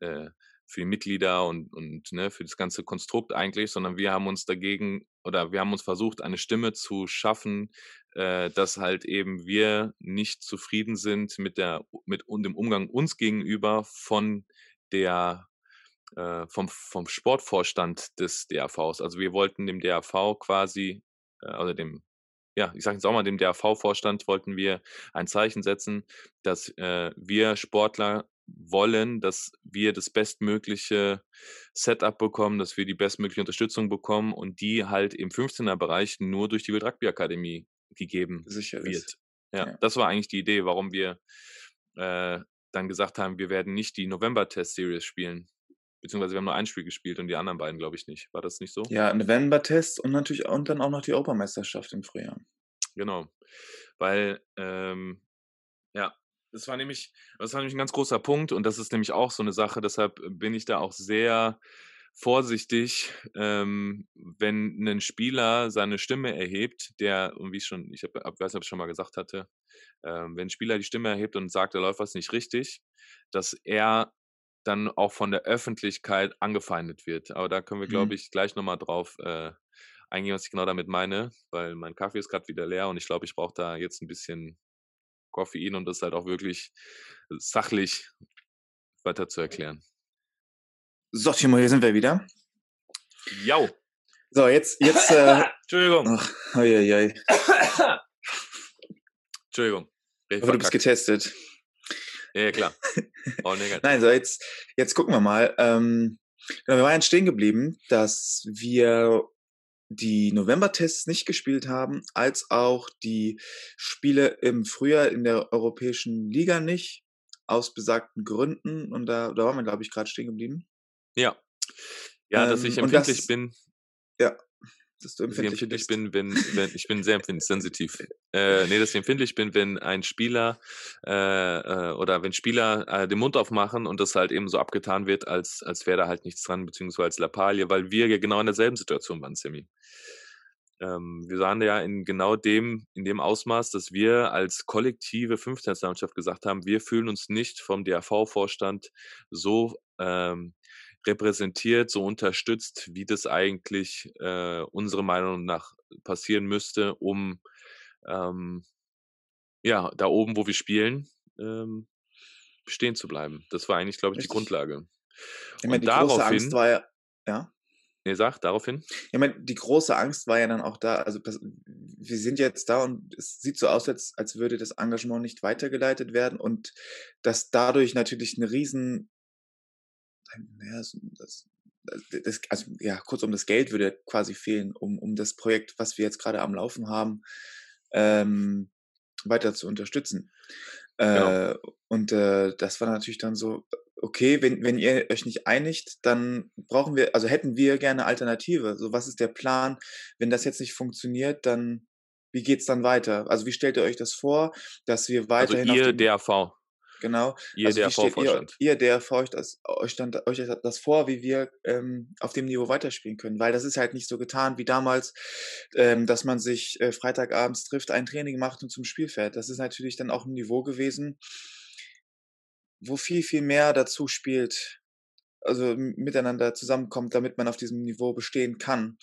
S2: äh, für die Mitglieder und, und ne, für das ganze Konstrukt eigentlich, sondern wir haben uns dagegen oder wir haben uns versucht, eine Stimme zu schaffen, äh, dass halt eben wir nicht zufrieden sind mit der mit und dem Umgang uns gegenüber von der äh, vom, vom Sportvorstand des DAVs. Also wir wollten dem DAV quasi, äh, oder dem, ja, ich sage jetzt auch mal, dem DAV-Vorstand wollten wir ein Zeichen setzen, dass äh, wir Sportler wollen, dass wir das bestmögliche Setup bekommen, dass wir die bestmögliche Unterstützung bekommen und die halt im 15er-Bereich nur durch die Wild Rugby Akademie gegeben
S3: Sicher
S2: wird.
S3: ist.
S2: Ja,
S3: Ja.
S2: das war eigentlich die Idee, warum wir äh, dann gesagt haben, wir werden nicht die November-Test-Series spielen. Beziehungsweise wir haben nur ein Spiel gespielt und die anderen beiden, glaube ich, nicht. War das nicht so?
S3: Ja, November-Test und natürlich und dann auch noch die Europameisterschaft im Frühjahr.
S2: Genau. Weil, ähm, ja, das war nämlich, das war nämlich ein ganz großer Punkt und das ist nämlich auch so eine Sache, deshalb bin ich da auch sehr vorsichtig, ähm, wenn ein Spieler seine Stimme erhebt, der, und wie ich schon, ich hab, hab- weiß nicht, ob ich schon mal gesagt hatte, ähm, wenn ein Spieler die Stimme erhebt und sagt, da läuft was nicht richtig, dass er dann auch von der Öffentlichkeit angefeindet wird. Aber da können wir, glaube
S3: Mhm.
S2: ich, gleich nochmal drauf äh, eingehen, was ich genau damit meine, weil mein Kaffee ist gerade wieder leer und ich glaube, ich brauche da jetzt ein bisschen Koffein, um das halt auch wirklich sachlich weiter zu erklären.
S3: So, Timo, hier sind wir wieder.
S2: Jau!
S3: So, jetzt, jetzt, äh,
S2: Entschuldigung.
S3: ach, oi, oi.
S2: Entschuldigung.
S3: Aber du bist getestet.
S2: Ja, ja, klar. Oh.
S3: Nein, so jetzt, jetzt gucken wir mal. Ähm, genau, wir waren stehen geblieben, dass wir die November-Tests nicht gespielt haben, als auch die Spiele im Frühjahr in der Europäischen Liga nicht, aus besagten Gründen. Und da, da waren wir, glaube ich, gerade stehen geblieben.
S2: Ja. Ja, dass
S3: Ähm,
S2: ich
S3: und
S2: empfindlich
S3: das-
S2: bin,
S3: Dass du empfindlich bist.
S2: bin, wenn, wenn ich bin sehr empfindlich, sensitiv. Äh, nee, dass ich empfindlich bin, wenn ein Spieler äh, äh, oder wenn Spieler äh, den Mund aufmachen und das halt eben so abgetan wird, als, als wäre da halt nichts dran, beziehungsweise als Lappalie, weil wir ja genau in derselben Situation waren, Sammy. Ähm, wir waren ja in genau dem, in dem Ausmaß, dass wir als kollektive 15-Mannschaft gesagt haben, wir fühlen uns nicht vom DAV-Vorstand so ähm, repräsentiert, so unterstützt, wie das eigentlich äh, unserer Meinung nach passieren müsste, um ähm, ja, da oben, wo wir spielen, ähm, bestehen zu bleiben. Das war eigentlich, glaube ich, die
S3: Richtig.
S2: Grundlage.
S3: Ich meine,
S2: Und
S3: die große
S2: daraufhin-
S3: Angst war ja, ja.
S2: Nee, sag, daraufhin.
S3: Ich meine, die große Angst war ja dann auch da. Also wir sind jetzt da und es sieht so aus, als, als würde das Engagement nicht weitergeleitet werden und dass dadurch natürlich eine riesen, so- das, das, also ja, kurzum, das Geld würde quasi fehlen, um, um das Projekt, was wir jetzt gerade am Laufen haben, ähm, weiter zu unterstützen.
S2: Genau.
S3: Äh, und äh, das war natürlich dann so, okay, wenn, wenn ihr euch nicht einigt, dann brauchen wir, also hätten wir gerne Alternative. So, was ist der Plan? Wenn das jetzt nicht funktioniert, dann wie geht's dann weiter? Also wie stellt ihr euch das vor, dass wir
S2: Also
S3: weiterhin auf
S2: ihr DAV,
S3: genau,
S2: ihr
S3: also stellt ihr,
S2: DAV-Vorstand.
S3: ihr DRV euch das, euch, stand, euch das vor, wie wir ähm, auf dem Niveau weiterspielen können? Weil das ist halt nicht so getan wie damals, ähm, dass man sich äh, Freitagabends trifft, ein Training macht und zum Spiel fährt. Das ist natürlich dann auch ein Niveau gewesen, wo viel, viel mehr dazu spielt, also miteinander zusammenkommt, damit man auf diesem Niveau bestehen kann.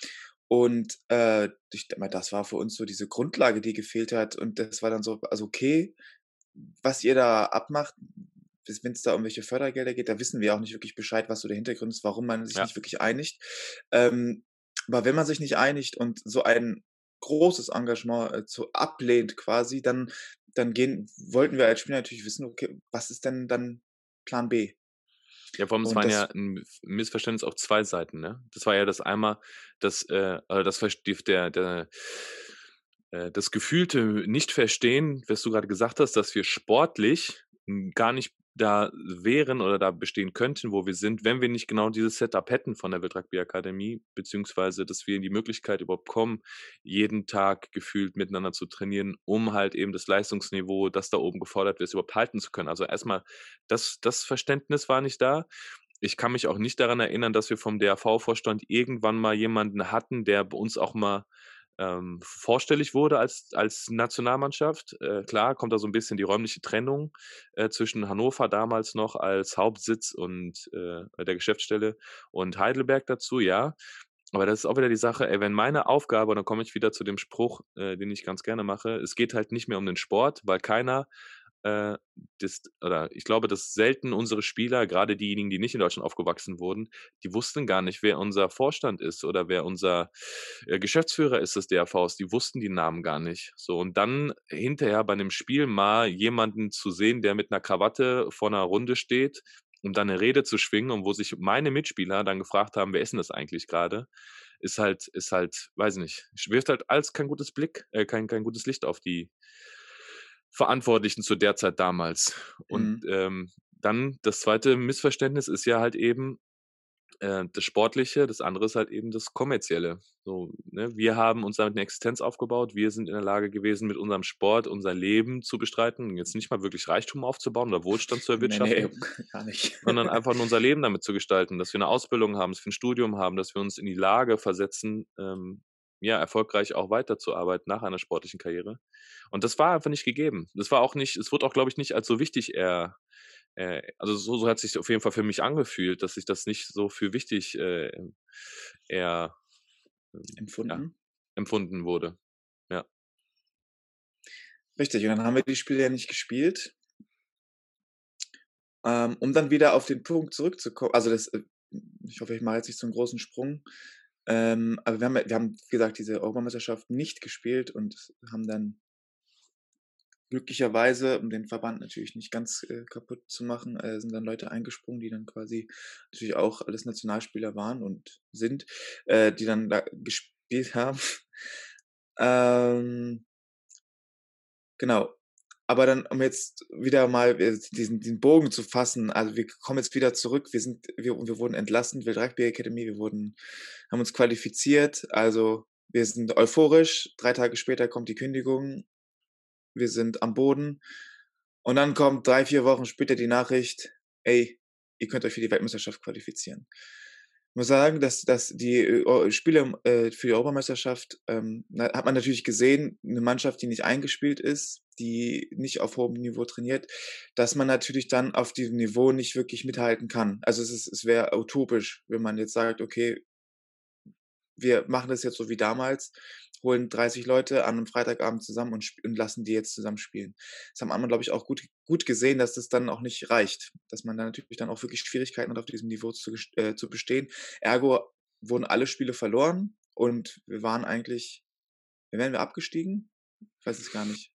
S3: Und äh, ich denke mal, das war für uns so diese Grundlage, die gefehlt hat. Und das war dann so, also okay, was ihr da abmacht, wenn es da um welche Fördergelder geht, da wissen wir auch nicht wirklich Bescheid, was so der Hintergrund ist, warum man sich
S2: Ja.
S3: nicht wirklich einigt. Ähm, aber wenn man sich nicht einigt und so ein großes Engagement äh, zu ablehnt quasi, dann, dann gehen, wollten wir als Spieler natürlich wissen, okay, was ist denn dann Plan B?
S2: Ja, vor allem, es waren ja ein Missverständnis auf zwei Seiten, ne? Das war ja das einmal, das, äh, äh, das der, der, das gefühlte Nicht-Verstehen, was du gerade gesagt hast, dass wir sportlich m, gar nicht da wären oder da bestehen könnten, wo wir sind, wenn wir nicht genau dieses Setup hätten von der Wildrugby Akademie, beziehungsweise, dass wir in die Möglichkeit überhaupt kommen, jeden Tag gefühlt miteinander zu trainieren, um halt eben das Leistungsniveau, das da oben gefordert wird, überhaupt halten zu können. Also erstmal, das, das Verständnis war nicht da. Ich kann mich auch nicht daran erinnern, dass wir vom DAV-Vorstand irgendwann mal jemanden hatten, der bei uns auch mal ähm, vorstellig wurde als, als Nationalmannschaft. Äh, klar kommt da so ein bisschen die räumliche Trennung äh, zwischen Hannover damals noch als Hauptsitz und äh, der Geschäftsstelle und Heidelberg dazu, ja. Aber das ist auch wieder die Sache, ey, wenn meine Aufgabe, und dann komme ich wieder zu dem Spruch, äh, den ich ganz gerne mache, es geht halt nicht mehr um den Sport, weil keiner äh, das, oder ich glaube, dass selten unsere Spieler, gerade diejenigen, die nicht in Deutschland aufgewachsen wurden, die wussten gar nicht, wer unser Vorstand ist oder wer unser äh, Geschäftsführer ist des DRVs. Die wussten die Namen gar nicht. So, und dann hinterher bei einem Spiel mal jemanden zu sehen, der mit einer Krawatte vor einer Runde steht, um dann eine Rede zu schwingen und wo sich meine Mitspieler dann gefragt haben, wer ist denn das eigentlich gerade? Ist halt, ist halt, weiß nicht, wirft halt als kein gutes Blick, äh, kein, kein gutes Licht auf die, Verantwortlichen zu der Zeit damals. Und
S3: Mhm.
S2: ähm, dann das zweite Missverständnis ist ja halt eben äh, das Sportliche, das andere ist halt eben das Kommerzielle. So, ne? Wir haben uns damit eine Existenz aufgebaut, wir sind in der Lage gewesen, mit unserem Sport unser Leben zu bestreiten, jetzt nicht mal wirklich Reichtum aufzubauen oder Wohlstand zu
S3: Nee,
S2: erwirtschaften,
S3: nee, gar nicht.
S2: sondern einfach nur unser Leben damit zu gestalten, dass wir eine Ausbildung haben, dass wir ein Studium haben, dass wir uns in die Lage versetzen, ähm, ja, erfolgreich auch weiterzuarbeiten nach einer sportlichen Karriere. Und das war einfach nicht gegeben. Das war auch nicht, es wurde auch, glaube ich, nicht als so wichtig eher, äh, also so, so hat sich auf jeden Fall für mich angefühlt, dass sich das nicht so für wichtig äh, eher ähm, ja,
S3: empfunden.
S2: empfunden wurde. Ja.
S3: Richtig, und dann haben wir die Spiele ja nicht gespielt. Ähm, um dann wieder auf den Punkt zurückzukommen, also das, äh, ich hoffe, ich mache jetzt nicht so einen großen Sprung. Ähm, aber wir haben, wir haben, wie gesagt, diese Europameisterschaft nicht gespielt und haben dann glücklicherweise, um den Verband natürlich nicht ganz äh, kaputt zu machen, äh, sind dann Leute eingesprungen, die dann quasi natürlich auch alles Nationalspieler waren und sind, äh, die dann da gespielt haben. ähm, genau. Aber dann, um jetzt wieder mal äh, diesen, diesen Bogen zu fassen, also wir kommen jetzt wieder zurück, wir sind, wir, wir wurden entlassen, wir Rugby Academy, wir wurden, haben uns qualifiziert, also wir sind euphorisch, drei Tage später kommt die Kündigung, wir sind am Boden. Und dann kommt drei, vier Wochen später die Nachricht, ey, ihr könnt euch für die Weltmeisterschaft qualifizieren. Muss sagen, dass, dass die äh, Spiele äh, für die Europameisterschaft ähm, hat man natürlich gesehen, eine Mannschaft, die nicht eingespielt ist, die nicht auf hohem Niveau trainiert, dass man natürlich dann auf diesem Niveau nicht wirklich mithalten kann. Also es, es wäre utopisch, wenn man jetzt sagt, okay, wir machen das jetzt so wie damals, holen 30 Leute an einem Freitagabend zusammen und, und lassen die jetzt zusammen spielen. Das haben andere, glaube ich, auch gut, gut gesehen, dass das dann auch nicht reicht, dass man da natürlich dann auch wirklich Schwierigkeiten hat, auf diesem Niveau zu, äh, zu bestehen. Ergo wurden alle Spiele verloren und wir waren eigentlich, wären wir abgestiegen? Ich weiß es gar nicht.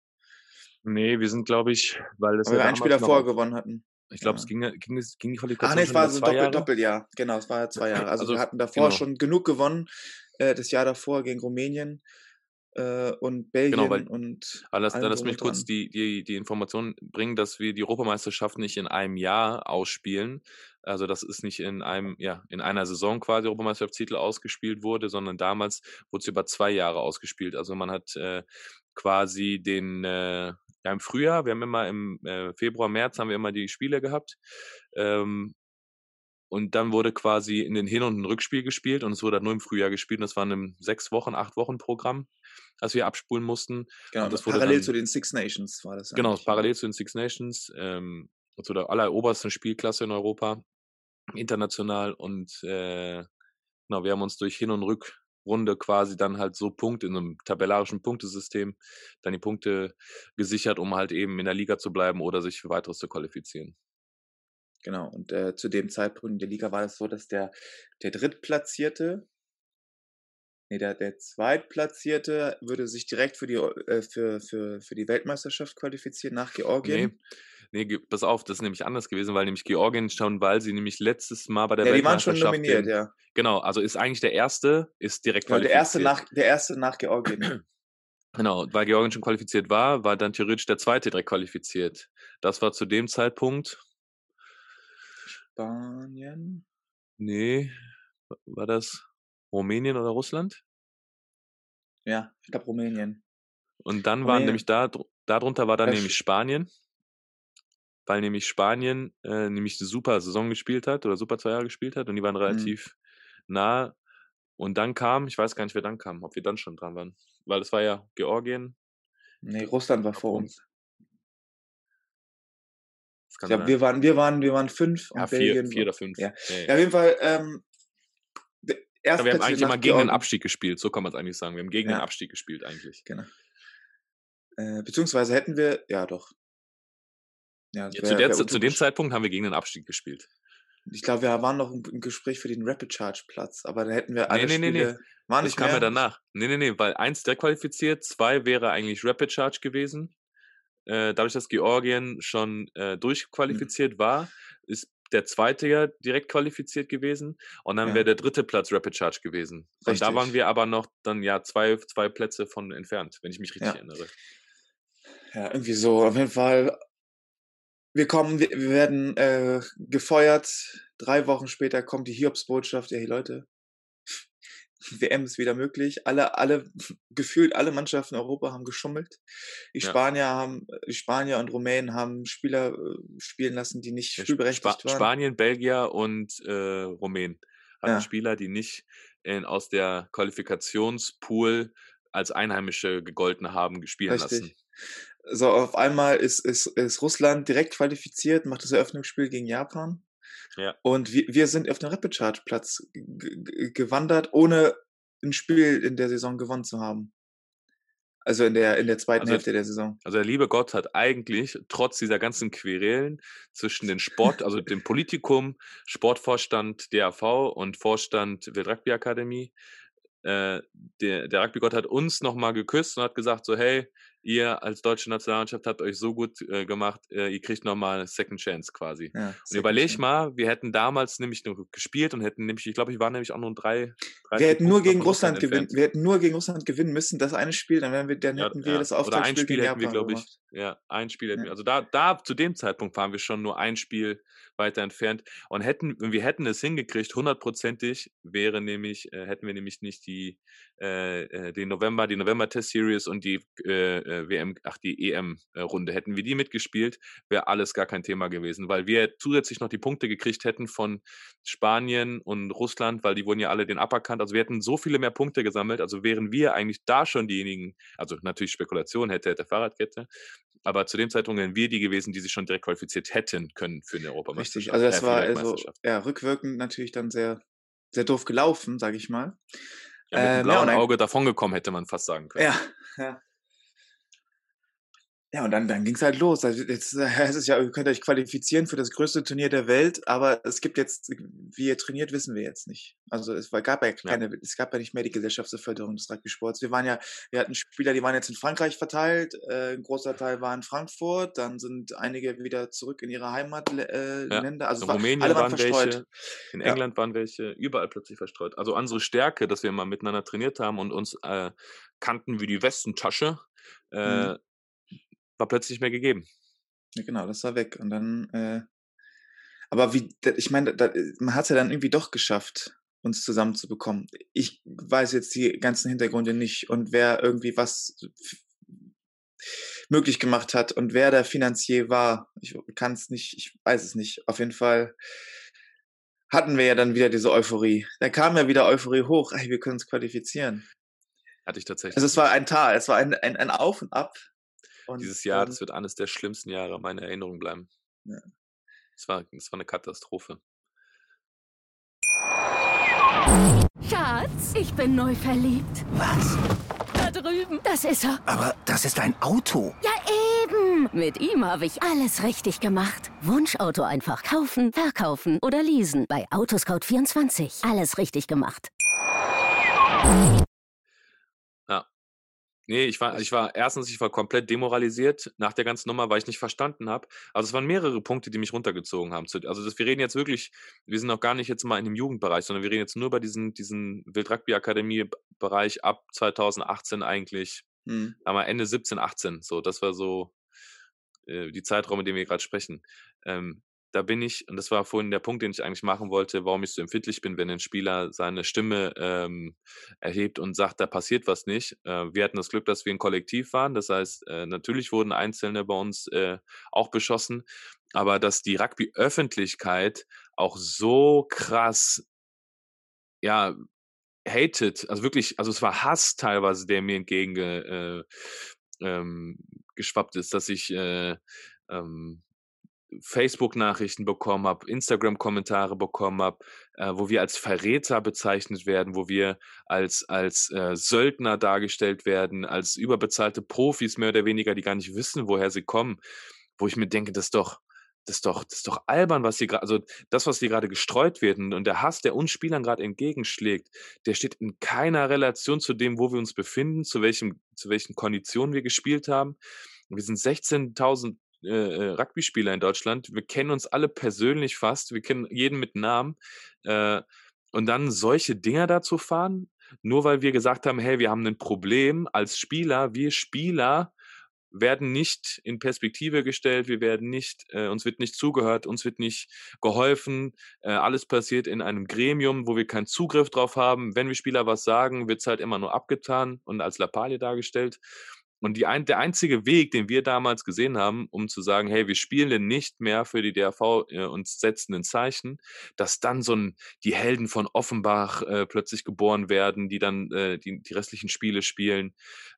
S2: Nee, wir sind, glaube ich, weil das
S3: Aber wir ein Spiel
S2: damals noch
S3: davor
S2: auf,
S3: gewonnen hatten.
S2: ich glaube,
S3: Ja.
S2: es ging, ging, ging die
S3: Ah,
S2: Qualifikation
S3: nee, es war so ein Doppel? Doppeljahr. Genau, es war ja zwei Jahre. Also,
S2: Also,
S3: wir hatten davor
S2: genau.
S3: schon genug gewonnen, äh, das Jahr davor gegen Rumänien äh, und
S2: Genau, weil
S3: Belgien und
S2: Aber lass, dann lass mich kurz die, die, die Information bringen, dass wir die Europameisterschaft nicht in einem Jahr ausspielen. Also das ist nicht in einem, ja, in einer Saison quasi Europameisterschaftstitel ausgespielt wurde, sondern damals wurde es über zwei Jahre ausgespielt. Also man hat äh, quasi den, äh, ja im Frühjahr, wir haben immer im äh, Februar, März haben wir immer die Spiele gehabt. Ähm, und dann wurde quasi in den Hin- und ein Rückspiel gespielt und es wurde dann nur im Frühjahr gespielt. Und das war ein sechs Wochen, acht Wochen Programm, das wir abspulen mussten.
S3: Genau,
S2: das wurde
S3: parallel
S2: dann,
S3: zu den Six Nations war das
S2: Genau,
S3: eigentlich.
S2: parallel zu den Six Nations, ähm, zu der allerobersten Spielklasse in Europa, international. Und äh, genau, wir haben uns durch Hin- und Rückrunde quasi dann halt so Punkte in einem tabellarischen Punktesystem dann die Punkte gesichert, um halt eben in der Liga zu bleiben oder sich für weiteres zu qualifizieren.
S3: Genau, und äh, zu dem Zeitpunkt in der Liga war es so, dass der, der Drittplatzierte, nee, der, der Zweitplatzierte würde sich direkt für die, äh, für, für, für die Weltmeisterschaft qualifizieren nach
S2: Nee,
S3: Georgien.
S2: nee, ge- pass auf, das ist nämlich anders gewesen, weil nämlich Georgien schon, weil sie nämlich letztes Mal bei der
S3: Ja, die waren schon
S2: Weltmeisterschaft
S3: nominiert,
S2: den,
S3: ja.
S2: genau, also ist eigentlich der erste, ist direkt
S3: Genau, der erste
S2: qualifiziert.
S3: nach, der erste nach Georgien.
S2: Genau, weil Georgien schon qualifiziert war, war dann theoretisch der zweite direkt qualifiziert. Das war zu dem Zeitpunkt,
S3: Spanien.
S2: nee, wa- war das Rumänien oder Russland?
S3: Ja, ich glaube Rumänien.
S2: Und dann waren
S3: Rumänien.
S2: nämlich da, darunter war dann
S3: Äh,
S2: nämlich Spanien, weil nämlich Spanien äh, nämlich eine super Saison gespielt hat oder super zwei Jahre gespielt hat und die waren
S3: Mhm.
S2: relativ nah. Und dann kam, ich weiß gar nicht, wer dann kam, ob wir dann schon dran waren. Weil es war ja Georgien,
S3: Nee, Russland war vor uns.
S2: Das
S3: Ich glaube, wir waren, wir waren, wir waren fünf
S2: Ja,
S3: und
S2: vier,
S3: Belgien
S2: vier oder fünf.
S3: Ja.
S2: Ja,
S3: ja, auf jeden Fall, ähm, der
S2: Ja, wir haben eigentlich immer gegen den. Abstieg gespielt, so kann man es eigentlich sagen. Wir haben gegen den Abstieg gespielt eigentlich.
S3: genau. Äh, beziehungsweise hätten wir, ja doch. Ja, das
S2: Ja,
S3: wär-
S2: zu, der,
S3: wär
S2: zu dem. Zeitpunkt haben wir gegen den Abstieg gespielt.
S3: Ich glaube, wir waren noch im, Gespräch für den Rapid Charge Platz, aber da hätten wir
S2: Nee,
S3: alle
S2: nee, nee, nee.
S3: Spiele. War
S2: Das
S3: nicht
S2: kam
S3: mehr.
S2: ja danach. Nee, nee, nee, weil eins direkt qualifiziert, zwei wäre eigentlich Rapid Charge gewesen. Äh, dadurch, dass Georgien schon äh, durchqualifiziert war, ist der zweite ja direkt qualifiziert gewesen und dann
S3: Ja.
S2: wäre der dritte Platz Rapid Charge gewesen. Und da waren wir aber noch dann ja zwei, zwei Plätze von entfernt, wenn ich mich richtig
S3: Ja.
S2: erinnere.
S3: Ja, irgendwie so. Auf jeden Fall. Wir kommen, wir, wir werden äh, gefeuert. Drei Wochen später kommt die Hiobsbotschaft. Ja, hey Leute, WM ist wieder möglich. Alle, alle, gefühlt alle Mannschaften in Europa haben geschummelt. Die
S2: Ja.
S3: Spanier haben, die Spanier und Rumänen haben Spieler äh, spielen lassen, die nicht
S2: Ja, Sp-
S3: spielberechtigt
S2: Spa
S3: waren.
S2: Spanien, Belgier und äh, Rumänen hatten
S3: Ja.
S2: Spieler, die nicht in, aus der Qualifikationspool als Einheimische gegolten haben, spielen lassen.
S3: So, auf einmal ist, ist, ist Russland direkt qualifiziert, macht das Eröffnungsspiel gegen Japan.
S2: Ja.
S3: Und wir, wir sind auf den Rapid Charge Platz gewandert, ohne ein Spiel in der Saison gewonnen zu haben. Also in der, in der zweiten
S2: Also-
S3: Hälfte der Saison.
S2: Also der liebe Gott hat eigentlich trotz dieser ganzen Querelen zwischen den Sport, also dem Politikum, Sportvorstand DAV und Vorstand Wild Rugby Akademie, äh, der, der Rugby-Gott hat uns nochmal geküsst und hat gesagt so, hey, ihr als deutsche Nationalmannschaft habt euch so gut äh, gemacht, äh, ihr kriegt nochmal eine Second Chance quasi.
S3: Ja,
S2: Und überleg
S3: gut.
S2: mal, wir hätten damals nämlich noch gespielt und hätten nämlich, ich glaube, ich war nämlich auch nur drei. drei
S3: Wir hätten nur gegen Russland gewinnen, wir hätten nur gegen Russland gewinnen müssen, das eine Spiel, dann wären wir, dann
S2: Ja,
S3: hätten wir
S2: ja.
S3: das
S2: Oder ein Spiel
S3: gegen
S2: hätten wir, glaube ich, ja, ein Spiel hätten
S3: Ja.
S2: wir. Also da, da, zu dem Zeitpunkt waren wir schon nur ein Spiel weiter entfernt und hätten, wir hätten es hingekriegt, hundertprozentig wäre nämlich, äh, hätten wir nämlich nicht die, äh, äh, den November, die November Test Series und die äh, äh, WM, ach, die EM-Runde. Hätten wir die mitgespielt, wäre alles gar kein Thema gewesen, weil wir zusätzlich noch die Punkte gekriegt hätten von Spanien und Russland, weil die wurden ja alle den Uppercut. Also wir hätten so viele mehr Punkte gesammelt, also wären wir eigentlich da schon diejenigen, also natürlich Spekulation, hätte, hätte Fahrradkette, aber zu dem Zeitpunkt wären wir die gewesen, die sich schon direkt qualifiziert hätten können für eine Europameisterschaft.
S3: Richtig, also das
S2: äh,
S3: war also, ja, rückwirkend natürlich dann sehr, sehr doof gelaufen, sage ich mal.
S2: Ja, mit
S3: ähm, ja,
S2: einem blauen
S3: und dann-
S2: Auge davongekommen, hätte man fast sagen können.
S3: Ja, ja. Ja, und dann, dann ging es halt los. Also jetzt äh, es ja, ihr könnt euch qualifizieren für das größte Turnier der Welt, aber es gibt jetzt, wie ihr trainiert, wissen wir jetzt nicht. Also es war, gab ja keine, es gab ja nicht mehr die Gesellschaftsförderung des Rugby-Sports. Wir waren ja, wir hatten Spieler, die waren jetzt in Frankreich verteilt, äh, ein großer Teil war in Frankfurt, dann sind einige wieder zurück in ihre Heimatländer. Äh,
S2: Ja,
S3: Länder. also
S2: In
S3: war,
S2: Rumänien
S3: alle
S2: waren,
S3: waren verstreut.
S2: welche, in
S3: Ja.
S2: England waren welche, überall plötzlich verstreut. Also unsere Stärke, dass wir mal miteinander trainiert haben und uns äh, kannten wie die Westentasche, äh,
S3: Mhm.
S2: War plötzlich nicht mehr gegeben.
S3: Ja, genau, das war weg. Und dann, äh, aber wie, ich meine, da, man hat es ja dann irgendwie doch geschafft, uns zusammenzubekommen. Ich weiß jetzt die ganzen Hintergründe nicht und wer irgendwie was möglich gemacht hat und wer der Finanzier war. Ich kann es nicht, ich weiß es nicht. Auf jeden Fall hatten wir ja dann wieder diese Euphorie. Da kam ja wieder Euphorie hoch. Ey, wir können uns qualifizieren.
S2: Hatte ich tatsächlich.
S3: Also es war ein Tal, es war ein, ein, ein Auf und Ab. Und,
S2: Dieses Jahr,
S3: ähm,
S2: das wird eines der schlimmsten Jahre meiner Erinnerung bleiben.
S3: Ja.
S2: Es war, es war eine Katastrophe.
S4: Schatz, ich bin neu verliebt.
S5: Was?
S4: Da drüben. Das ist er.
S5: Aber das ist ein Auto.
S4: Ja, eben. Mit ihm habe ich alles richtig gemacht. Wunschauto einfach kaufen, verkaufen oder leasen. Bei Autoscout24. Alles richtig gemacht.
S2: Nee, ich war, ich war erstens, ich war komplett demoralisiert nach der ganzen Nummer, weil ich nicht verstanden habe. Also es waren mehrere Punkte, die mich runtergezogen haben. Also das, wir reden jetzt wirklich, wir sind noch gar nicht jetzt mal in dem Jugendbereich, sondern wir reden jetzt nur über diesen, diesen Wild Rugby Akademie Bereich ab 2018 eigentlich,
S3: hm.
S2: aber Ende 17, 18. So, das war so äh, die Zeitraum, in dem wir gerade sprechen. Ähm, da bin ich, und das war vorhin der Punkt, den ich eigentlich machen wollte, warum ich so empfindlich bin, wenn ein Spieler seine Stimme ähm, erhebt und sagt, da passiert was nicht. Äh, wir hatten das Glück, dass wir ein Kollektiv waren. Das heißt, äh, natürlich wurden Einzelne bei uns äh, auch beschossen, aber dass die Rugby-Öffentlichkeit auch so krass, ja, hated, also wirklich, also es war Hass teilweise, der mir entgegen äh, ähm, ist, dass ich äh, ähm, Facebook-Nachrichten bekommen habe, Instagram-Kommentare bekommen habe, äh, wo wir als Verräter bezeichnet werden, wo wir als, als äh, Söldner dargestellt werden, als überbezahlte Profis mehr oder weniger, die gar nicht wissen, woher sie kommen. wo ich mir denke, das ist doch, das ist doch, das ist doch albern, was hier gerade, also das, was hier gerade gestreut wird und der Hass, der uns Spielern gerade entgegenschlägt, der steht in keiner Relation zu dem, wo wir uns befinden, zu welchem, zu welchen Konditionen wir gespielt haben. Wir sind 16.000 äh, äh, Rugby-Spieler in Deutschland. Wir kennen uns alle persönlich fast. Wir kennen jeden mit Namen. Äh, und dann solche Dinger dazu fahren, nur weil wir gesagt haben, hey, wir haben ein Problem als Spieler. Wir Spieler werden nicht in Perspektive gestellt, wir werden nicht, äh, uns wird nicht zugehört, uns wird nicht geholfen. Äh, alles passiert in einem Gremium, wo wir keinen Zugriff drauf haben. Wenn wir Spieler was sagen, wird es halt immer nur abgetan und als Lappalie dargestellt. Und die ein, der einzige Weg, den wir damals gesehen haben, um zu sagen, hey, wir spielen nicht mehr für die DRV äh, und setzen ein Zeichen, dass dann so ein, die Helden von Offenbach äh, plötzlich geboren werden, die dann äh, die, die restlichen Spiele spielen,